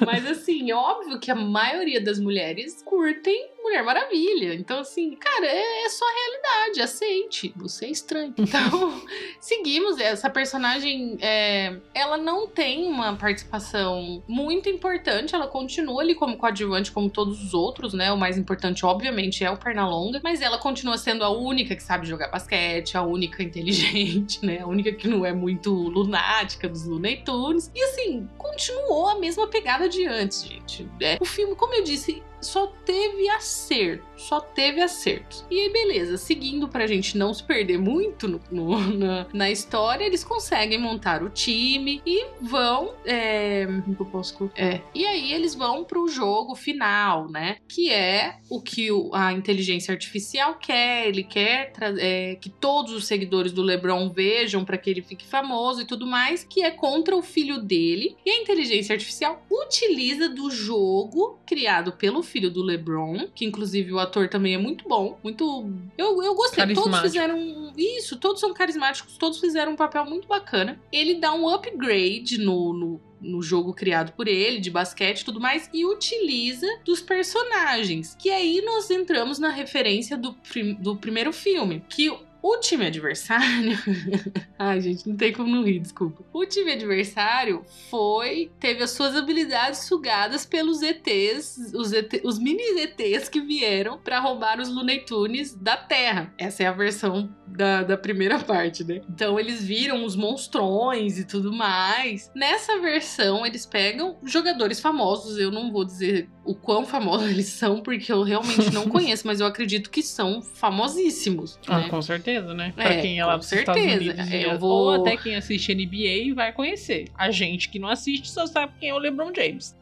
<laughs> mas, assim, óbvio que a maioria das mulheres curtem Mulher Maravilha. Então, assim, cara, é, é só realidade. Aceite. Você é estranho. <laughs> Então, seguimos. Essa personagem, é, ela não tem uma participação muito importante. Ela continua ali como coadjuvante, como todos os outros, né? O mais importante, obviamente, é o Pernalonga. Mas ela continua sendo a única que sabe jogar basquete, a única inteligente, né? A única que não é muito lunática dos Looney Tunes. E assim, continuou a mesma pegada de antes, gente. É, o filme, como eu disse, só teve acerto. Só teve acertos. E aí, beleza, seguindo pra gente não se perder muito no- no- <laughs> na, na história, eles conseguem montar o time e vão. É, eu posso? É. E aí eles vão pro jogo final, né? Que é o que a inteligência artificial quer. Ele quer é, que todos os seguidores do LeBron vejam pra que ele fique famoso e tudo mais, que é contra o filho dele. E a inteligência artificial utiliza do jogo criado pelo filho do LeBron, que inclusive o ator também é muito bom, muito. Eu, eu gostei. Todos fizeram. Isso, todos são carismáticos, todos fizeram um papel muito bacana. Ele dá um upgrade no- no, no jogo criado por ele, de basquete e tudo mais, e utiliza dos personagens. Que aí nós entramos na referência do, prim- do primeiro filme. Que o time adversário. <laughs> Ai, gente, não tem como não rir, desculpa. O time adversário foi. teve as suas habilidades sugadas pelos ETs, os, ET, os mini ETs que vieram pra roubar os Looney Tunes da Terra. Essa é a versão da, da primeira parte, né? Então eles viram os monstrões e tudo mais. Nessa versão, eles pegam jogadores famosos. Eu não vou dizer o quão famosos <laughs> eles são, porque eu realmente não <laughs> conheço, mas eu acredito que são famosíssimos. Ah, né? com certeza, né? É, Pra quem é lá com dos Estados certeza. Unidos. É, eu vou- Ou até quem assiste NBA vai conhecer. A gente que não assiste só sabe quem é o LeBron James.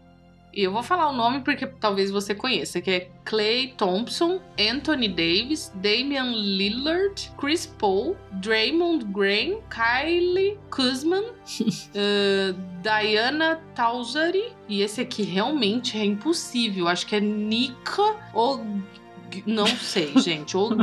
E eu vou falar o nome porque talvez você conheça, que é Clay Thompson, Anthony Davis, Damian Lillard, Chris Paul, Draymond Green, Kylie Kuzman, uh, <laughs> Diana Tausari, e esse aqui realmente é impossível, acho que é Nika ou não sei, gente. O,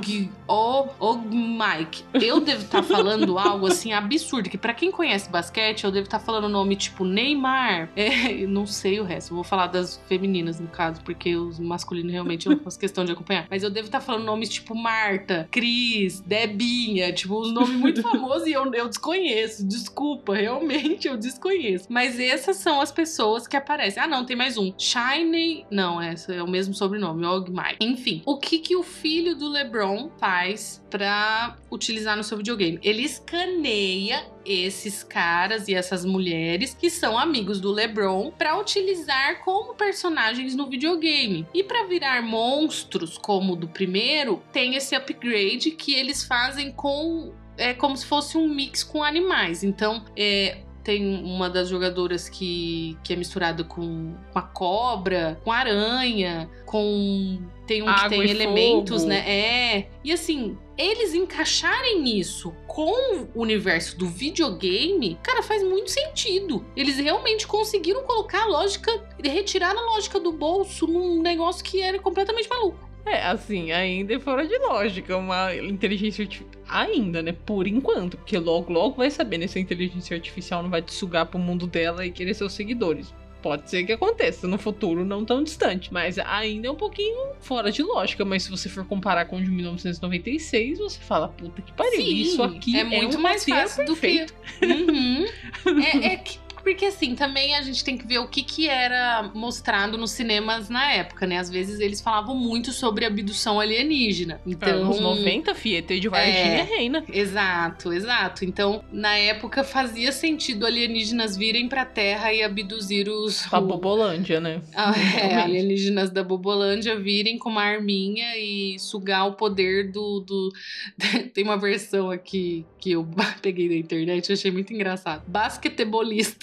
o, o Mike. Eu devo estar falando algo assim absurdo. Que pra quem conhece basquete, eu devo estar falando o nome tipo Neymar. É, não sei o resto. Eu vou falar das femininas, no caso, porque os masculinos realmente eu não faço questão de acompanhar. Mas eu devo estar falando nomes tipo Marta, Cris, Debinha, tipo, uns nomes muito famosos e eu, eu desconheço. Desculpa, realmente eu desconheço. Mas essas são as pessoas que aparecem. Ah, não, tem mais um. Shiny. Não, essa é o mesmo sobrenome, Og Mike. Enfim, o que que o filho do LeBron faz pra utilizar no seu videogame? Ele escaneia esses caras e essas mulheres que são amigos do LeBron pra utilizar como personagens no videogame. E pra virar monstros como o do primeiro, tem esse upgrade que eles fazem com é como se fosse um mix com animais. Então, é, tem uma das jogadoras que, que é misturada com uma cobra, com aranha, com. Tem um que Água tem e elementos, fogo. né? É. E assim, eles encaixarem isso com o universo do videogame, cara, faz muito sentido. Eles realmente conseguiram colocar a lógica, retirar a lógica do bolso num negócio que era completamente maluco. É, assim, ainda é fora de lógica uma inteligência artificial. Ainda, né? Por enquanto. Porque logo, logo vai saber, né? Se a inteligência artificial não vai te sugar pro mundo dela e querer seus seguidores. Pode ser que aconteça no futuro não tão distante. Mas ainda é um pouquinho fora de lógica. Mas se você for comparar com o de 1996, você fala, puta que pariu. Sim, isso aqui é muito um mais fácil do que. perfeito. Uhum. <laughs> é, é que- porque assim, também a gente tem que ver o que, que era mostrado nos cinemas na época, né? Às vezes eles falavam muito sobre abdução alienígena. Então, Anos 90, Fieta de Varginha É. reina. Exato, exato. Então, na época fazia sentido alienígenas virem pra Terra e abduzir os. O- Bobolândia, né? Ah, é, alienígenas da Bobolândia virem com uma arminha e sugar o poder do. do... <laughs> Tem uma versão aqui que eu <laughs> peguei da internet, eu achei muito engraçado.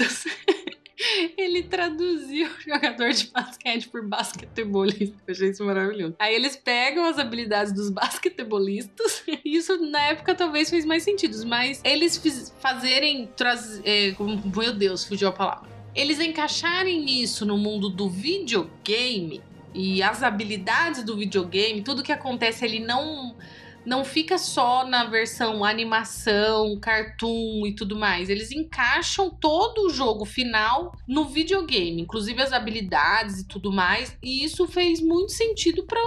<laughs> Ele traduziu jogador de basquete por basquetebolista. Eu achei isso maravilhoso. Aí eles pegam as habilidades dos <laughs> basquetebolistas. Isso na época talvez fez mais sentido. Mas eles fiz- fazerem. Traz, é, meu Deus, fugiu a palavra eles encaixarem isso no mundo do videogame e as habilidades do videogame, tudo que acontece ele não não fica só na versão animação, cartoon e tudo mais. Eles encaixam todo o jogo final no videogame, inclusive as habilidades e tudo mais. E isso fez muito sentido para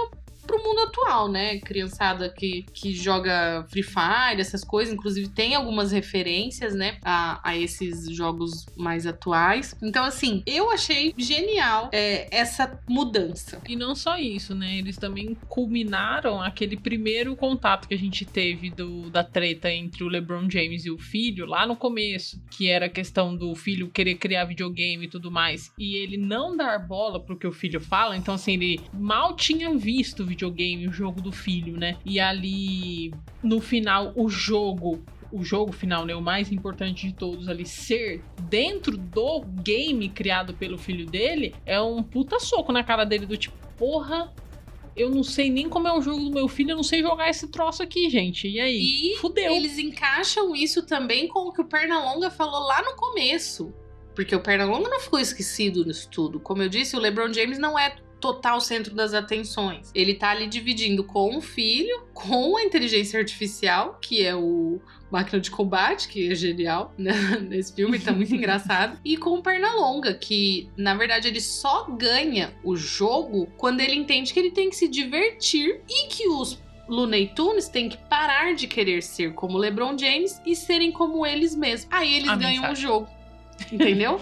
pro mundo atual, né? Criançada que, que joga Free Fire, essas coisas. Inclusive, tem algumas referências, né? A, a esses jogos mais atuais. Então, assim, eu achei genial é, essa mudança. E não só isso, né? Eles também culminaram aquele primeiro contato que a gente teve do, da treta entre o LeBron James e o filho lá no começo, que era a questão do filho querer criar videogame e tudo mais, e ele não dar bola pro que o filho fala. Então, assim, ele mal tinha visto o videogame, o jogo do filho, né? E ali, no final, o jogo o jogo final, né, o mais importante de todos ali, ser dentro do game criado pelo filho dele, é um puta soco na cara dele do tipo, porra, eu não sei nem como é o jogo do meu filho, eu não sei jogar esse troço aqui, gente. E aí? E Fudeu. eles encaixam isso também com o que o Pernalonga falou lá no começo. Porque o Pernalonga não ficou esquecido nisso tudo. Como eu disse, o LeBron James não é total centro das atenções. Ele tá ali dividindo com o filho, <laughs> com a inteligência artificial, que é o Máquina de Combate, que é genial <laughs> né? nesse filme, tá muito <laughs> engraçado, e com o Pernalonga, que na verdade ele só ganha o jogo quando ele entende que ele tem que se divertir e que os Looney Tunes têm que parar de querer ser como LeBron James e serem como eles mesmos. Aí eles A ganham mensagem. o jogo. Entendeu?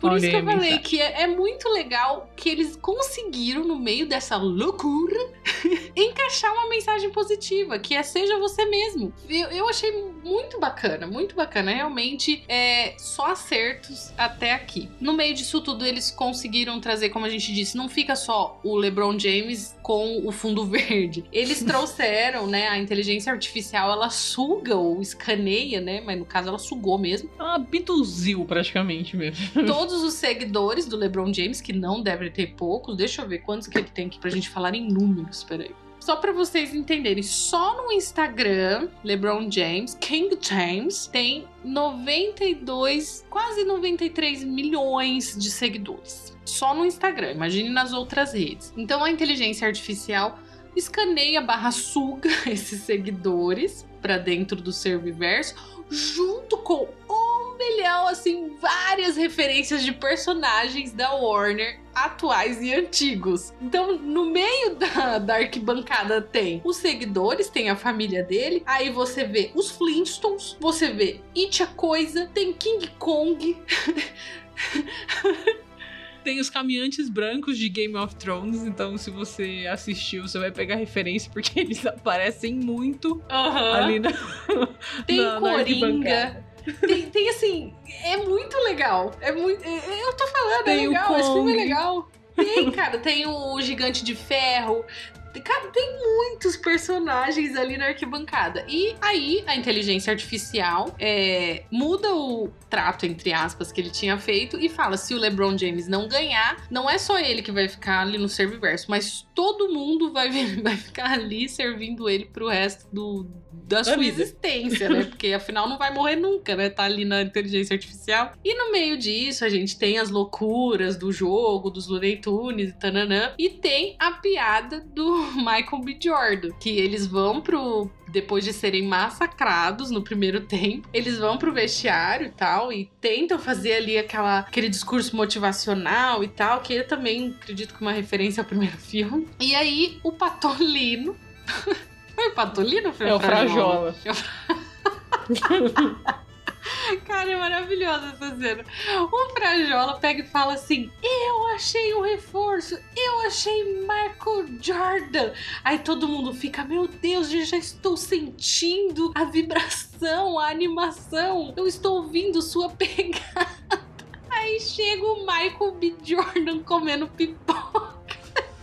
Por isso que eu falei que é, é muito legal que eles conseguiram, no meio dessa loucura, <laughs> encaixar uma mensagem positiva, que é seja você mesmo. Eu, eu achei muito bacana, muito bacana. Realmente, é só acertos até aqui. No meio disso tudo, eles conseguiram trazer, como a gente disse, não fica só o LeBron James com o fundo <laughs> verde. Eles trouxeram, né, a inteligência artificial, ela suga ou escaneia, né, mas no caso ela sugou mesmo, Ela abduziu praticamente mesmo. Todos os seguidores do LeBron James, que não devem ter poucos. Deixa eu ver quantos que ele tem aqui pra gente falar em números, peraí. Só pra vocês entenderem, só no Instagram, LeBron James, King James, tem 92, quase 93 milhões de seguidores. Só no Instagram, imagine nas outras redes. Então a inteligência artificial escaneia barra suga <laughs> esses seguidores pra dentro do Serviverso, junto com milhão, assim, várias referências de personagens da Warner atuais e antigos. Então, no meio da, da arquibancada tem os seguidores, tem a família dele, aí você vê os Flintstones, você vê It a Coisa, tem King Kong, <laughs> Tem os caminhantes brancos de Game of Thrones, então se você assistiu, você vai pegar referência porque eles aparecem muito ali na. tem na- na Coringa. arquibancada. Tem, tem, assim, é muito legal. É muito. é- Eu tô falando, Tem é legal. Esse filme é legal. Tem, cara, tem o Gigante de Ferro. Cara, tem muitos personagens ali na arquibancada. E aí, a inteligência artificial é, muda o trato, entre aspas, que ele tinha feito e fala: se o LeBron James não ganhar, não é só ele que vai ficar ali no Serviverso, mas todo mundo vai, <laughs> vai ficar ali servindo ele pro resto do, da sua vida. existência, né? <laughs> Porque afinal não vai morrer nunca, né? Tá ali na inteligência artificial. E no meio disso, a gente tem as loucuras do jogo, dos Looney Tunes e tananã. E tem a piada do <laughs> Michael B. Jordan, que eles vão pro. Depois de serem massacrados no primeiro <laughs> tempo, eles vão pro vestiário e tal, e tentam fazer ali aquela, aquele discurso motivacional e tal, que eu também acredito que é uma referência ao primeiro <laughs> filme. E aí, o Patolino. Foi o Patolino foi É o Frajola. <laughs> Cara, é maravilhosa essa cena. O Frajola pega e fala assim: Eu achei um reforço, eu achei Marco Jordan. Aí todo mundo fica: Meu Deus, eu já estou sentindo a vibração, a animação. Eu estou ouvindo sua <laughs> pegada. Aí chega o Michael B. Jordan comendo pipoca.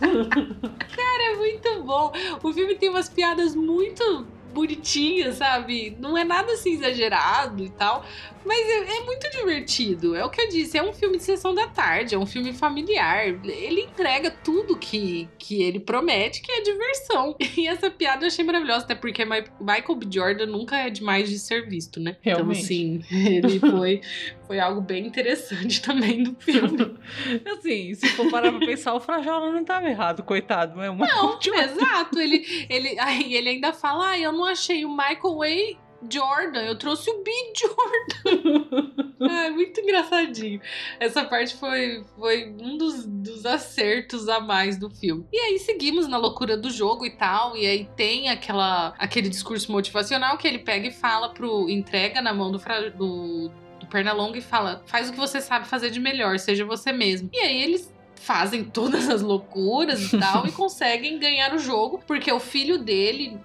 <laughs> Cara, é muito bom. O filme tem umas piadas muito bonitinhas, sabe? Não é nada assim exagerado e tal. Mas é, é muito divertido. É o que eu disse, é um filme de sessão da tarde, é um filme familiar. Ele entrega tudo que, que ele promete, que é diversão. <laughs> E essa piada eu achei maravilhosa, até porque Michael B. Jordan nunca é demais de ser visto, né? Realmente. Então, assim, <laughs> ele foi, foi algo bem interessante <laughs> também do filme. Assim, se for parar pra pensar, o Frajola não tava errado, coitado. É uma Não, exato. Ele, ele, aí ele ainda fala: ah, eu não achei o Michael A. Jordan, eu trouxe o B. Jordan. Ai, <laughs> muito engraçadinho. Essa parte foi, foi um dos, dos acertos a mais do filme. E aí seguimos na loucura do jogo e tal. E aí tem aquela, aquele discurso motivacional que ele pega e fala pro. entrega na mão do, fra- do, do Pernalonga e fala: faz o que você sabe fazer de melhor, seja você mesmo. E aí eles fazem todas as loucuras e tal e <laughs> conseguem ganhar o jogo, porque o filho dele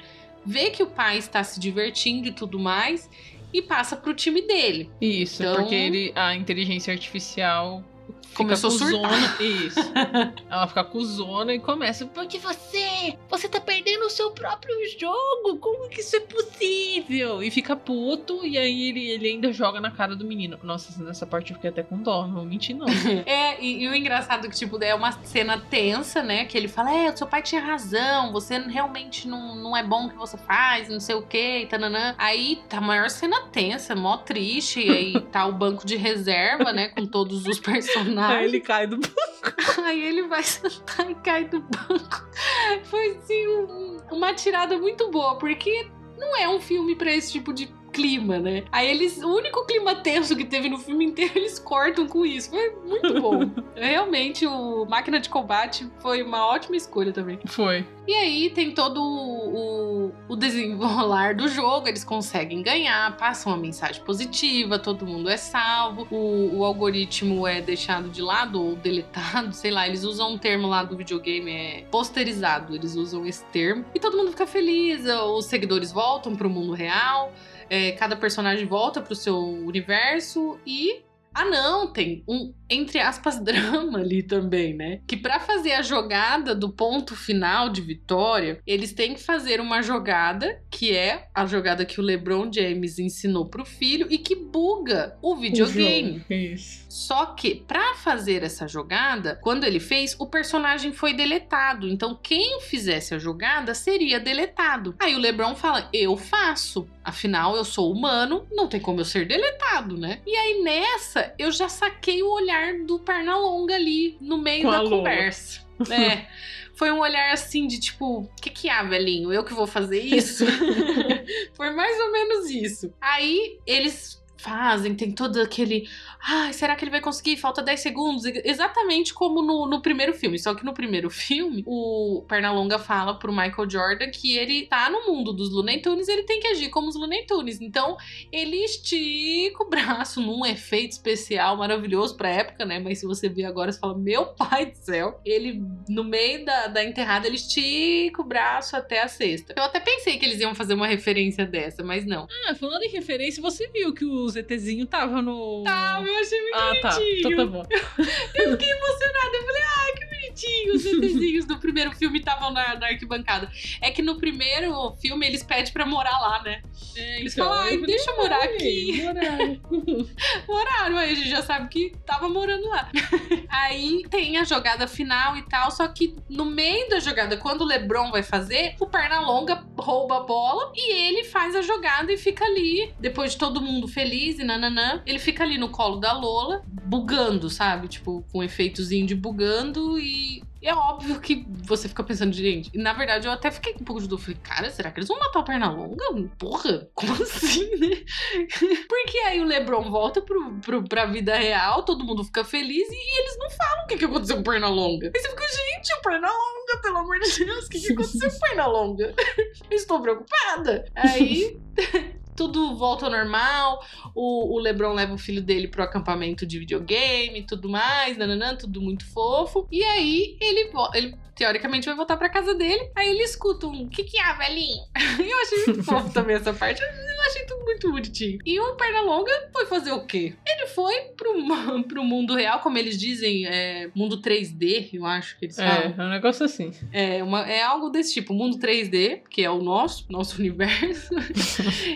vê que o pai está se divertindo e tudo mais e passa pro time dele. Isso, Então- porque ele, a inteligência artificial Começou a surtar. cuzona. <laughs> Isso. Ela fica cuzona e começa. Porque você. Você tá perdendo o seu próprio jogo. Como que isso é possível? E fica puto. E aí ele, ele ainda joga na cara do menino. Nossa, nessa parte eu fiquei até com dó. Não vou mentir, não. <laughs> É, e, e o engraçado é que, tipo, é uma cena tensa, né? Que ele fala, é, o seu pai tinha razão, você realmente não, não é bom o que você faz, não sei o que, tananã. Aí tá a maior cena tensa, mó triste, e aí tá o banco de reserva, né? Com todos os <laughs> personagens. Personagem. Aí ele cai do <laughs> Aí ele vai sentar e cai do banco. Foi assim um- uma tirada muito boa, porque não é um filme pra esse tipo de clima, né? Aí eles, o único clima tenso que teve no filme inteiro, <laughs> eles cortam com isso. Foi muito bom. <laughs> Realmente o Máquina de Combate foi uma ótima escolha também. Foi. E aí tem todo o, o- desenrolar do jogo, eles conseguem ganhar, passam uma mensagem positiva, todo mundo é salvo, o, o algoritmo é deixado de lado ou deletado, sei lá, eles usam um termo lá do videogame, é posterizado, eles usam esse termo, e todo mundo fica feliz, os seguidores voltam pro mundo real, é, cada personagem volta pro seu universo e. Ah, não, tem um, entre aspas, <laughs> drama ali também, né? Que pra fazer a jogada do ponto final de vitória, eles têm que fazer uma jogada que é a jogada que o LeBron James ensinou pro filho e que buga o videogame. O. Isso. Só que pra fazer essa jogada, quando ele fez, o personagem foi deletado. Então quem fizesse a jogada seria deletado. Aí o LeBron fala: "Eu faço. Afinal, eu sou humano, não tem como eu ser deletado, né?" E aí nessa, eu já saquei o olhar do Pernalonga ali no meio Com da conversa. <laughs> É. Foi um olhar assim de tipo, que que há, velhinho? Eu que vou fazer isso? <laughs> <laughs> Foi mais ou menos isso. Aí eles fazem, tem todo aquele. Ai, será que ele vai conseguir? Falta 10 segundos. Exatamente como no, no primeiro filme. Só que no primeiro <laughs> filme, o Pernalonga fala pro Michael Jordan que ele tá no mundo dos Looney Tunes ele tem que agir como os Looney Tunes. Então, ele estica o braço num efeito especial maravilhoso pra época, né? Mas se você ver agora, você fala: Meu <laughs> pai do céu. Ele, no meio da, da enterrada, ele estica o braço até a cesta. Eu até pensei que eles iam fazer uma referência dessa, mas não. Ah, falando em referência, você viu que o ZTzinho tava no. Tá, eu achei muito Ah, tá. bonitinho. Então tá bom. <laughs> Eu fiquei emocionada. Eu falei, ai, que bonitinho. Os ETzinhos do primeiro filme estavam na, na arquibancada. É que no primeiro filme eles pedem pra morar lá, né? Eles falam, ai, deixa eu morar aqui. Moraram, <laughs> aí a gente já sabe que tava morando lá. <laughs> aí tem a jogada final e tal, só que no meio da jogada, quando o LeBron vai fazer, o Pernalonga rouba a bola e ele faz a jogada e fica ali, depois de todo mundo feliz e nananã, ele fica ali no colo da Lola, bugando, sabe? Tipo, com um efeitozinho de bugando e. É óbvio que você fica pensando, gente. e Na verdade, eu até fiquei com um pouco de dúvida. Falei, cara, será que eles vão matar o Pernalonga? Porra, como <laughs> assim, né? Porque aí o Lebron volta pro, pro, pra vida real, todo mundo fica feliz e eles não falam o que, que aconteceu com o Pernalonga. Aí você fica, gente, o Pernalonga, pelo amor de Deus, o que, que aconteceu com o Pernalonga? <laughs> Estou preocupada. Aí. <laughs> Tudo volta ao normal, o, o LeBron leva o filho dele pro acampamento de videogame e tudo mais, nananã, tudo muito fofo. E aí ele, ele teoricamente vai voltar pra casa dele, aí ele escuta um que que é, velhinho? <laughs> Eu achei muito fofo também essa parte, eu achei tudo muito bonitinho. E o Pernalonga foi fazer o quê? Ele foi pro, <laughs> pro mundo real, como eles dizem, é, mundo 3D, eu acho que eles falam. É, é um negócio assim. É, uma, é algo desse tipo, mundo 3D, que é o nosso, nosso <laughs> universo.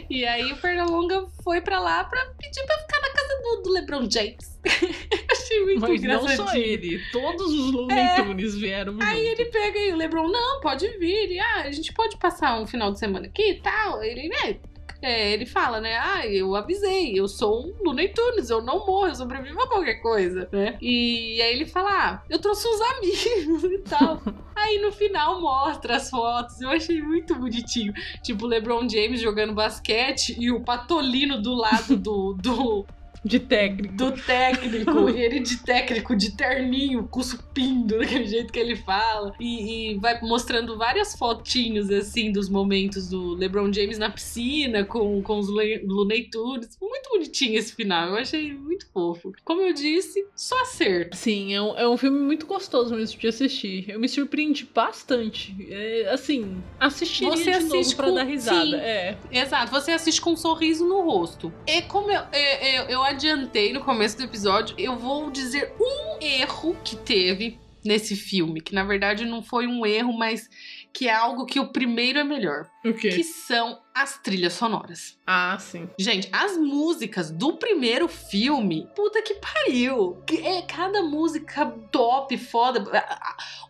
e aí o Pernalonga foi pra lá pra pedir pra ficar na casa do, do LeBron James. <laughs> Achei muito Mas não engraçadinho. só ele, todos os Looney É. Vieram Aí junto. ele pega e o LeBron, não, pode vir. E, ah, a gente pode passar um final de semana aqui e tal. Ele, né? É, ele fala, né? Ah, eu avisei, eu sou um Looney Tunes, eu não morro, eu sobrevivo a qualquer coisa, né? E aí ele fala, ah, eu trouxe uns amigos <laughs> e tal. aí no final mostra as fotos, eu achei muito bonitinho. Tipo, LeBron James jogando basquete e o Patolino do lado do, do, De técnico. do técnico, <laughs> ele de técnico, de terninho, cuspindo daquele jeito que ele fala. E, e vai mostrando várias fotinhos, assim, dos momentos do LeBron James na piscina com, com os Looney Tunes. Muito bonitinho esse final, eu achei muito fofo. Como eu disse, só acerto. Sim, é um, é um filme muito gostoso mesmo de assistir. Eu me surpreendi bastante. É, assim, assistiria Você de novo assiste pra com- dar risada. Sim. É. Exato, você assiste com um sorriso no rosto. E como eu, eu, eu- eu adiantei no começo do episódio, eu vou dizer um erro que teve nesse filme, que na verdade não foi um erro, mas que é algo que o primeiro é melhor. O quê? Que são as trilhas sonoras. Ah, sim. Gente, as músicas do primeiro filme, puta que pariu. É cada música top, foda.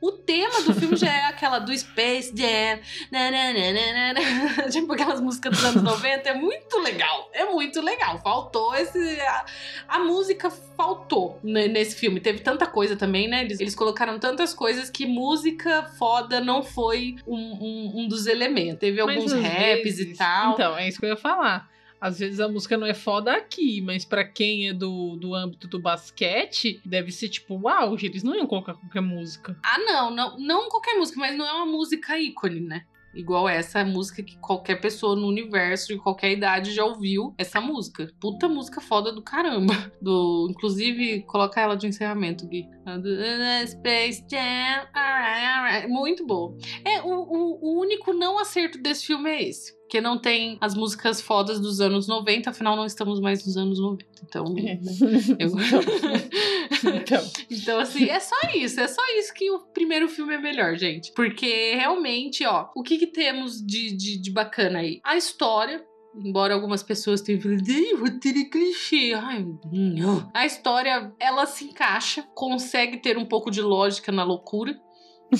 O tema do filme já é <laughs> aquela do Space Jam. nananana, <laughs> tipo aquelas músicas dos anos 90. É muito legal. É muito legal. Faltou esse. A, a música faltou nesse filme. Teve tanta coisa também, né? Eles, eles colocaram tantas coisas que música foda não foi um, um, um dos elementos. Teve alguns raps vezes- e tal. Então, é isso que eu ia falar. Às vezes a música não é foda aqui, mas pra quem é do, do âmbito do basquete, deve ser tipo, uau, eles não iam colocar qualquer música. Ah, não, não, não qualquer música, mas não é uma música ícone, né? Igual essa música que qualquer pessoa no universo de qualquer idade já ouviu essa música. Puta música foda do caramba. <laughs> Do, inclusive, coloca ela de encerramento, Gui. Space Jam. Muito boa. É, o, o, o único não acerto desse filme é esse. Porque não tem as músicas fodas dos anos 90, afinal não estamos mais nos anos 90. Então, né, <laughs> eu... Então, <laughs> Então, assim, é só isso. É só isso que o primeiro filme é melhor, gente. Porque realmente, ó, o que, que temos de, de, de bacana aí? A história. Embora algumas pessoas tenham falado, "Ih, roteiro é clichê. Ai. A história, ela se encaixa, consegue ter um pouco de lógica na loucura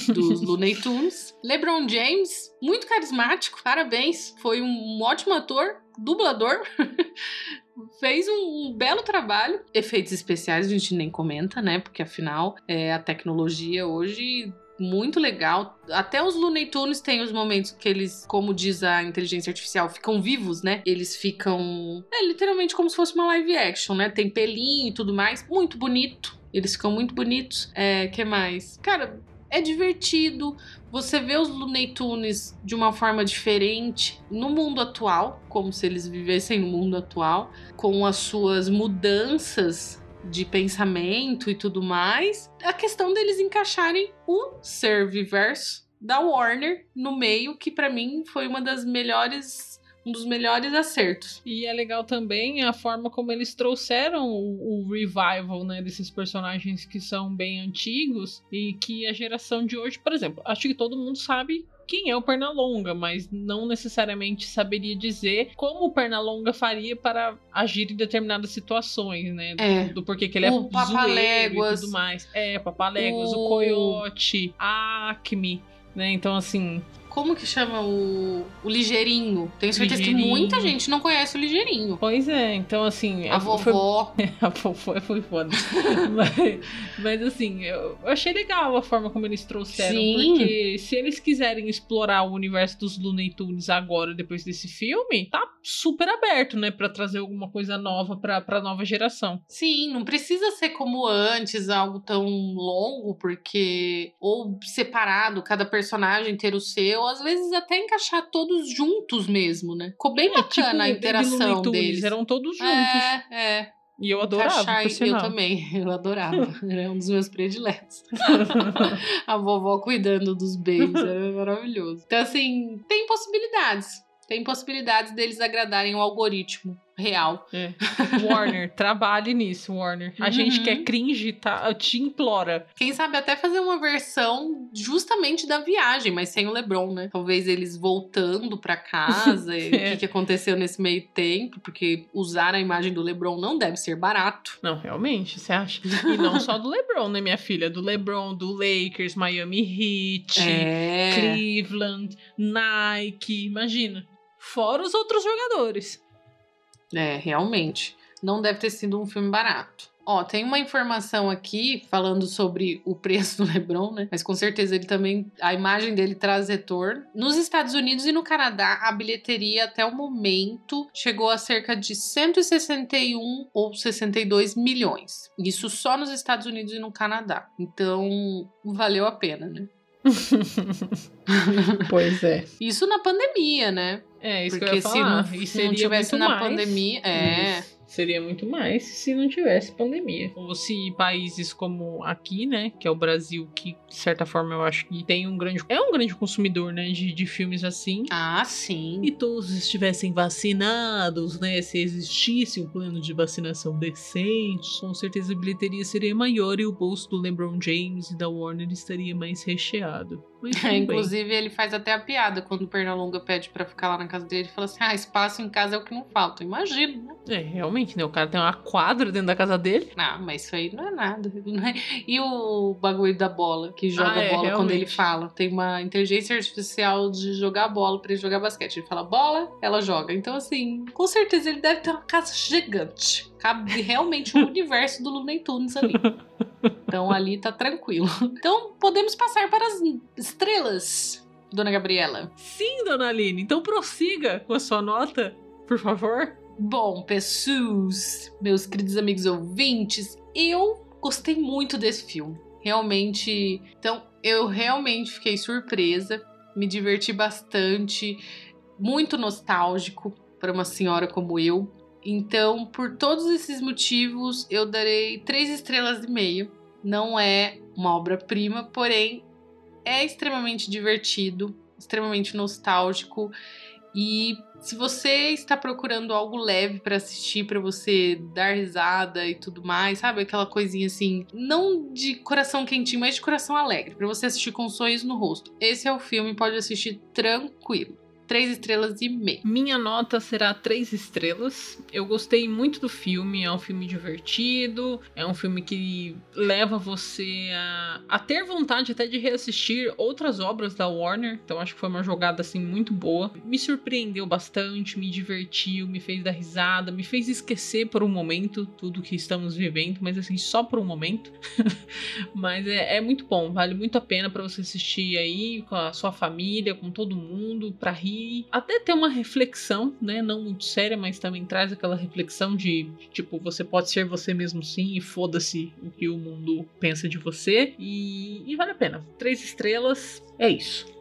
dos Looney Tunes. LeBron James, muito carismático, parabéns. Foi um ótimo ator, dublador. <laughs> Fez um, belo trabalho. Efeitos especiais a gente nem comenta, né? Porque afinal, é, a tecnologia hoje muito legal. Até os Looney Tunes têm os momentos que eles, como diz a inteligência artificial, ficam vivos, né? Eles ficam. É literalmente como se fosse uma live action, né? Tem pelinho e tudo mais. Muito bonito. Eles ficam muito bonitos. É, que mais? Cara, é divertido. Você vê os Looney Tunes de uma forma diferente no mundo atual, como se eles vivessem no mundo atual, com as suas mudanças de pensamento e tudo mais. A questão deles encaixarem o Serviverse da Warner no meio, que pra mim foi uma das melhores, um dos melhores acertos. E é legal também a forma como eles trouxeram o, o revival, né, desses personagens que são bem antigos e que a geração de hoje, por exemplo, acho que todo mundo sabe quem é o Pernalonga, mas não necessariamente saberia dizer como o Pernalonga faria para agir em determinadas situações, né? Do, É. do porquê que ele é O e Papaléguas. tudo mais. É, Papaléguas, o, O- Coyote, a Acme, né? Então, assim, Como que chama o, o Ligeirinho? Tenho certeza que Ligeirinho. muita gente não conhece o Ligeirinho. pois é, então assim... A foi- vovó. <laughs> A vovó foi foda. <laughs> mas, mas, assim, eu achei legal a forma como eles trouxeram. Sim. Porque se eles quiserem explorar o universo dos Looney Tunes agora, depois desse filme, tá super aberto, né? Pra trazer alguma coisa nova pra, pra nova geração. Sim, não precisa ser como antes, algo tão longo, porque. Ou separado, cada personagem ter o seu, às vezes até encaixar todos juntos mesmo, né? Ficou bem bacana a Baby interação Looney Tunes, deles. Eram todos juntos. É, é. E eu adorava, Encaixar, por eu sinal. também, <laughs> eu adorava. <laughs> Era um dos meus prediletos. <laughs> a vovó cuidando dos babies, era maravilhoso. Então, assim, tem possibilidades. Tem possibilidades deles agradarem o algoritmo real. É. Warner, <laughs> trabalhe nisso, Warner. A Uhum. gente quer cringe, tá? Te implora. Quem sabe até fazer uma versão justamente da viagem, mas sem o LeBron, né? Talvez eles voltando pra casa e <laughs> o É. que, que aconteceu nesse meio tempo, porque usar a imagem do LeBron não deve ser barato. Não, realmente, você acha? E não só do LeBron, né, minha filha? Do LeBron, do Lakers, Miami Heat, É. Cleveland, Nike, imagina. Fora os outros jogadores. É, realmente. Não deve ter sido um filme barato. Ó, tem uma informação aqui falando sobre o preço <laughs> do LeBron, né? Mas com certeza ele também. A imagem dele traz retorno. Nos Estados Unidos e no Canadá, a bilheteria até o momento chegou a cerca de 161 ou 62 milhões. Isso só nos Estados Unidos e no Canadá. Então, valeu a pena, né? <laughs> <laughs> Pois é. Isso na pandemia, né? É, isso Porque que eu ia se falar. não, E se seria não tivesse muito na mais. pandemia. É. Isso. Seria muito mais se não tivesse pandemia. Ou se países como aqui, né, que é o Brasil, que de certa forma eu acho que tem um grande. É um grande consumidor, né, de, de filmes assim. Ah, sim. E todos estivessem vacinados, né? Se existisse um plano de vacinação decente, com certeza a bilheteria seria maior e o bolso do LeBron James e da Warner estaria mais recheado. <laughs> Inclusive, ele faz até a piada quando o Pernalonga pede pra ficar lá na casa dele. Ele fala assim: ah, espaço em casa é o que não falta. Imagina, né? É, realmente, né? O cara tem uma quadra dentro da casa dele. Não, mas isso aí não é nada. <laughs> não é- E o bagulho da bola, que joga Ah, é, bola quando ele realmente. fala. Tem uma inteligência artificial de jogar bola pra ele jogar basquete. Ele fala bola, ela joga. Então, assim, com certeza ele deve ter uma casa gigante. Cabe realmente o <laughs> universo do Looney Tunes ali. Então ali tá tranquilo. Então podemos passar para as estrelas, dona Gabriela. Sim, dona Aline. Então prossiga com a sua nota, por favor. Bom, pessoas, meus queridos amigos ouvintes, eu gostei muito desse filme. Realmente, então eu realmente fiquei surpresa, me diverti bastante, muito nostálgico para uma senhora como eu. Então, por todos esses motivos, eu darei três estrelas e meio. Não é uma obra-prima, porém é extremamente divertido, extremamente nostálgico e se você está procurando algo leve pra assistir, pra você dar risada e tudo mais, sabe? Aquela coisinha assim, não de coração quentinho, mas de coração alegre, Pra você assistir com sorriso no rosto. Esse é o filme, pode assistir tranquilo. Três estrelas e meia. Minha nota será três estrelas. Eu gostei muito do filme, é um filme divertido, é um filme que leva você a, a ter vontade até de reassistir outras obras da Warner. Então acho que foi uma jogada assim muito boa. Me surpreendeu bastante, me divertiu, me fez dar risada, me fez esquecer por um momento tudo que estamos vivendo, mas assim só por um momento. <laughs> mas é, é muito bom, vale muito a pena para você assistir aí com a sua família, com todo mundo, para rir, até ter uma reflexão, né? Não muito séria, mas também traz aquela reflexão de tipo, você pode ser você mesmo sim e foda-se o que o mundo pensa de você. E, e vale a pena. Três estrelas, é isso.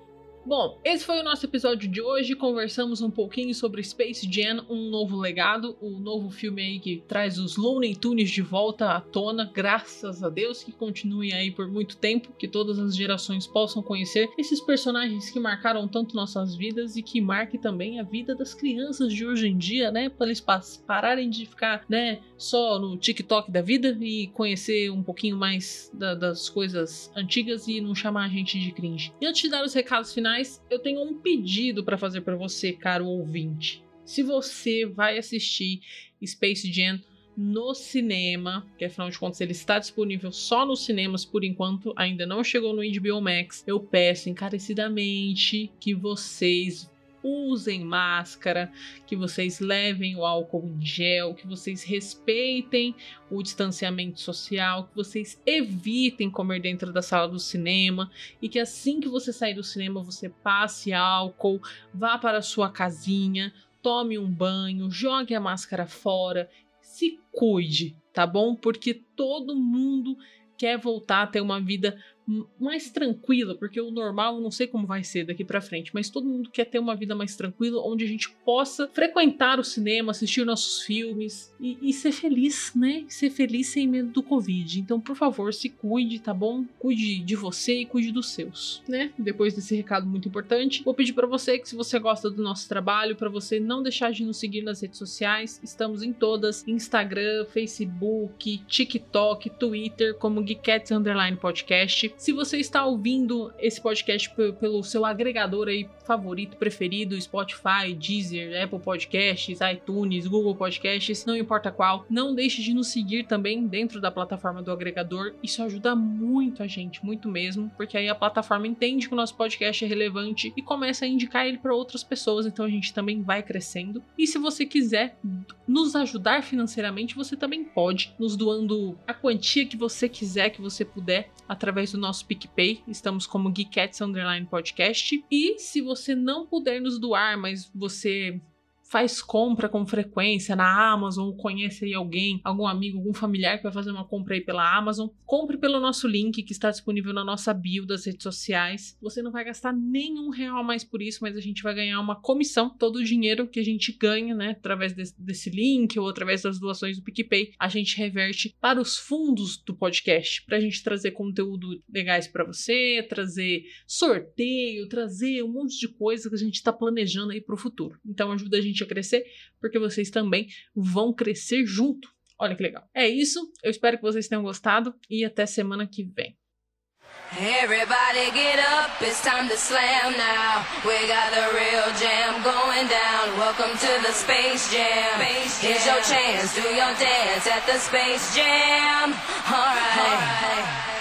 Bom, esse foi o nosso episódio de hoje. Conversamos um pouquinho sobre Space Jam, um novo legado, o novo filme aí que traz os Looney Tunes de volta à tona, graças a Deus, que continue aí por muito tempo, que todas as gerações possam conhecer esses personagens que marcaram tanto nossas vidas e que marque também a vida das crianças de hoje em dia, né? Para eles pararem de ficar, né, só no TikTok da vida e conhecer um pouquinho mais da- das coisas antigas e não chamar a gente de cringe. E antes de dar os recados finais, eu tenho um pedido para fazer para você, caro ouvinte. Se você vai assistir Space Jam no cinema, que afinal de contas ele está disponível só nos cinemas por enquanto, ainda não chegou no HBO Max, eu peço encarecidamente que vocês usem máscara, que vocês levem o álcool em gel, que vocês respeitem o distanciamento social, que vocês evitem comer dentro da sala do cinema e que assim que você sair do cinema você passe álcool, vá para a sua casinha, tome um banho, jogue a máscara fora, se cuide, tá bom? Porque todo mundo quer voltar a ter uma vida mais tranquila, porque o normal não sei como vai ser daqui pra frente, mas todo mundo quer ter uma vida mais tranquila, onde a gente possa frequentar o cinema, assistir nossos filmes e, e ser feliz, né? Ser feliz sem medo do Covid. Então, por favor, se cuide, tá bom? Cuide de você e cuide dos seus, né? Depois desse recado muito importante, vou pedir pra você que se você gosta do nosso trabalho, pra você não deixar de nos seguir nas redes sociais. Estamos em todas: Instagram, Facebook, TikTok, Twitter, como Geekettes Underline Podcast. Se você está ouvindo esse podcast pe- pelo seu agregador aí favorito, preferido, Spotify, Deezer, Apple Podcasts, iTunes, Google Podcasts, não importa qual, não deixe de nos seguir também dentro da plataforma do agregador. Isso ajuda muito a gente, muito mesmo, porque aí a plataforma entende que o nosso podcast é relevante e começa a indicar ele para outras pessoas, então a gente também vai crescendo. E se você quiser nos ajudar financeiramente, você também pode, nos doando a quantia que você quiser, que você puder, através do nosso PicPay. Estamos como Geekettes Underline Podcast. E se você não puder nos doar, mas você faz compra com frequência na Amazon, conhece aí alguém, algum amigo, algum familiar que vai fazer uma compra aí pela Amazon, compre pelo nosso link que está disponível na nossa bio das redes sociais. Você não vai gastar nenhum real a mais por isso, mas a gente vai ganhar uma comissão. Todo o dinheiro que a gente ganha, né, através desse, desse link ou através das doações do PicPay, a gente reverte para os fundos do podcast, para a gente trazer conteúdo legais para você, trazer sorteio, trazer um monte de coisa que a gente está planejando aí para o futuro. Então ajuda a gente a crescer, porque vocês também vão crescer junto. Olha que legal. É isso. Eu espero que vocês tenham gostado e até semana que vem. Everybody get up, it's time to slam now. We got the real jam going down. Welcome to the Space Jam. Here's your chance, do your dance at the Space Jam. Alright. All right.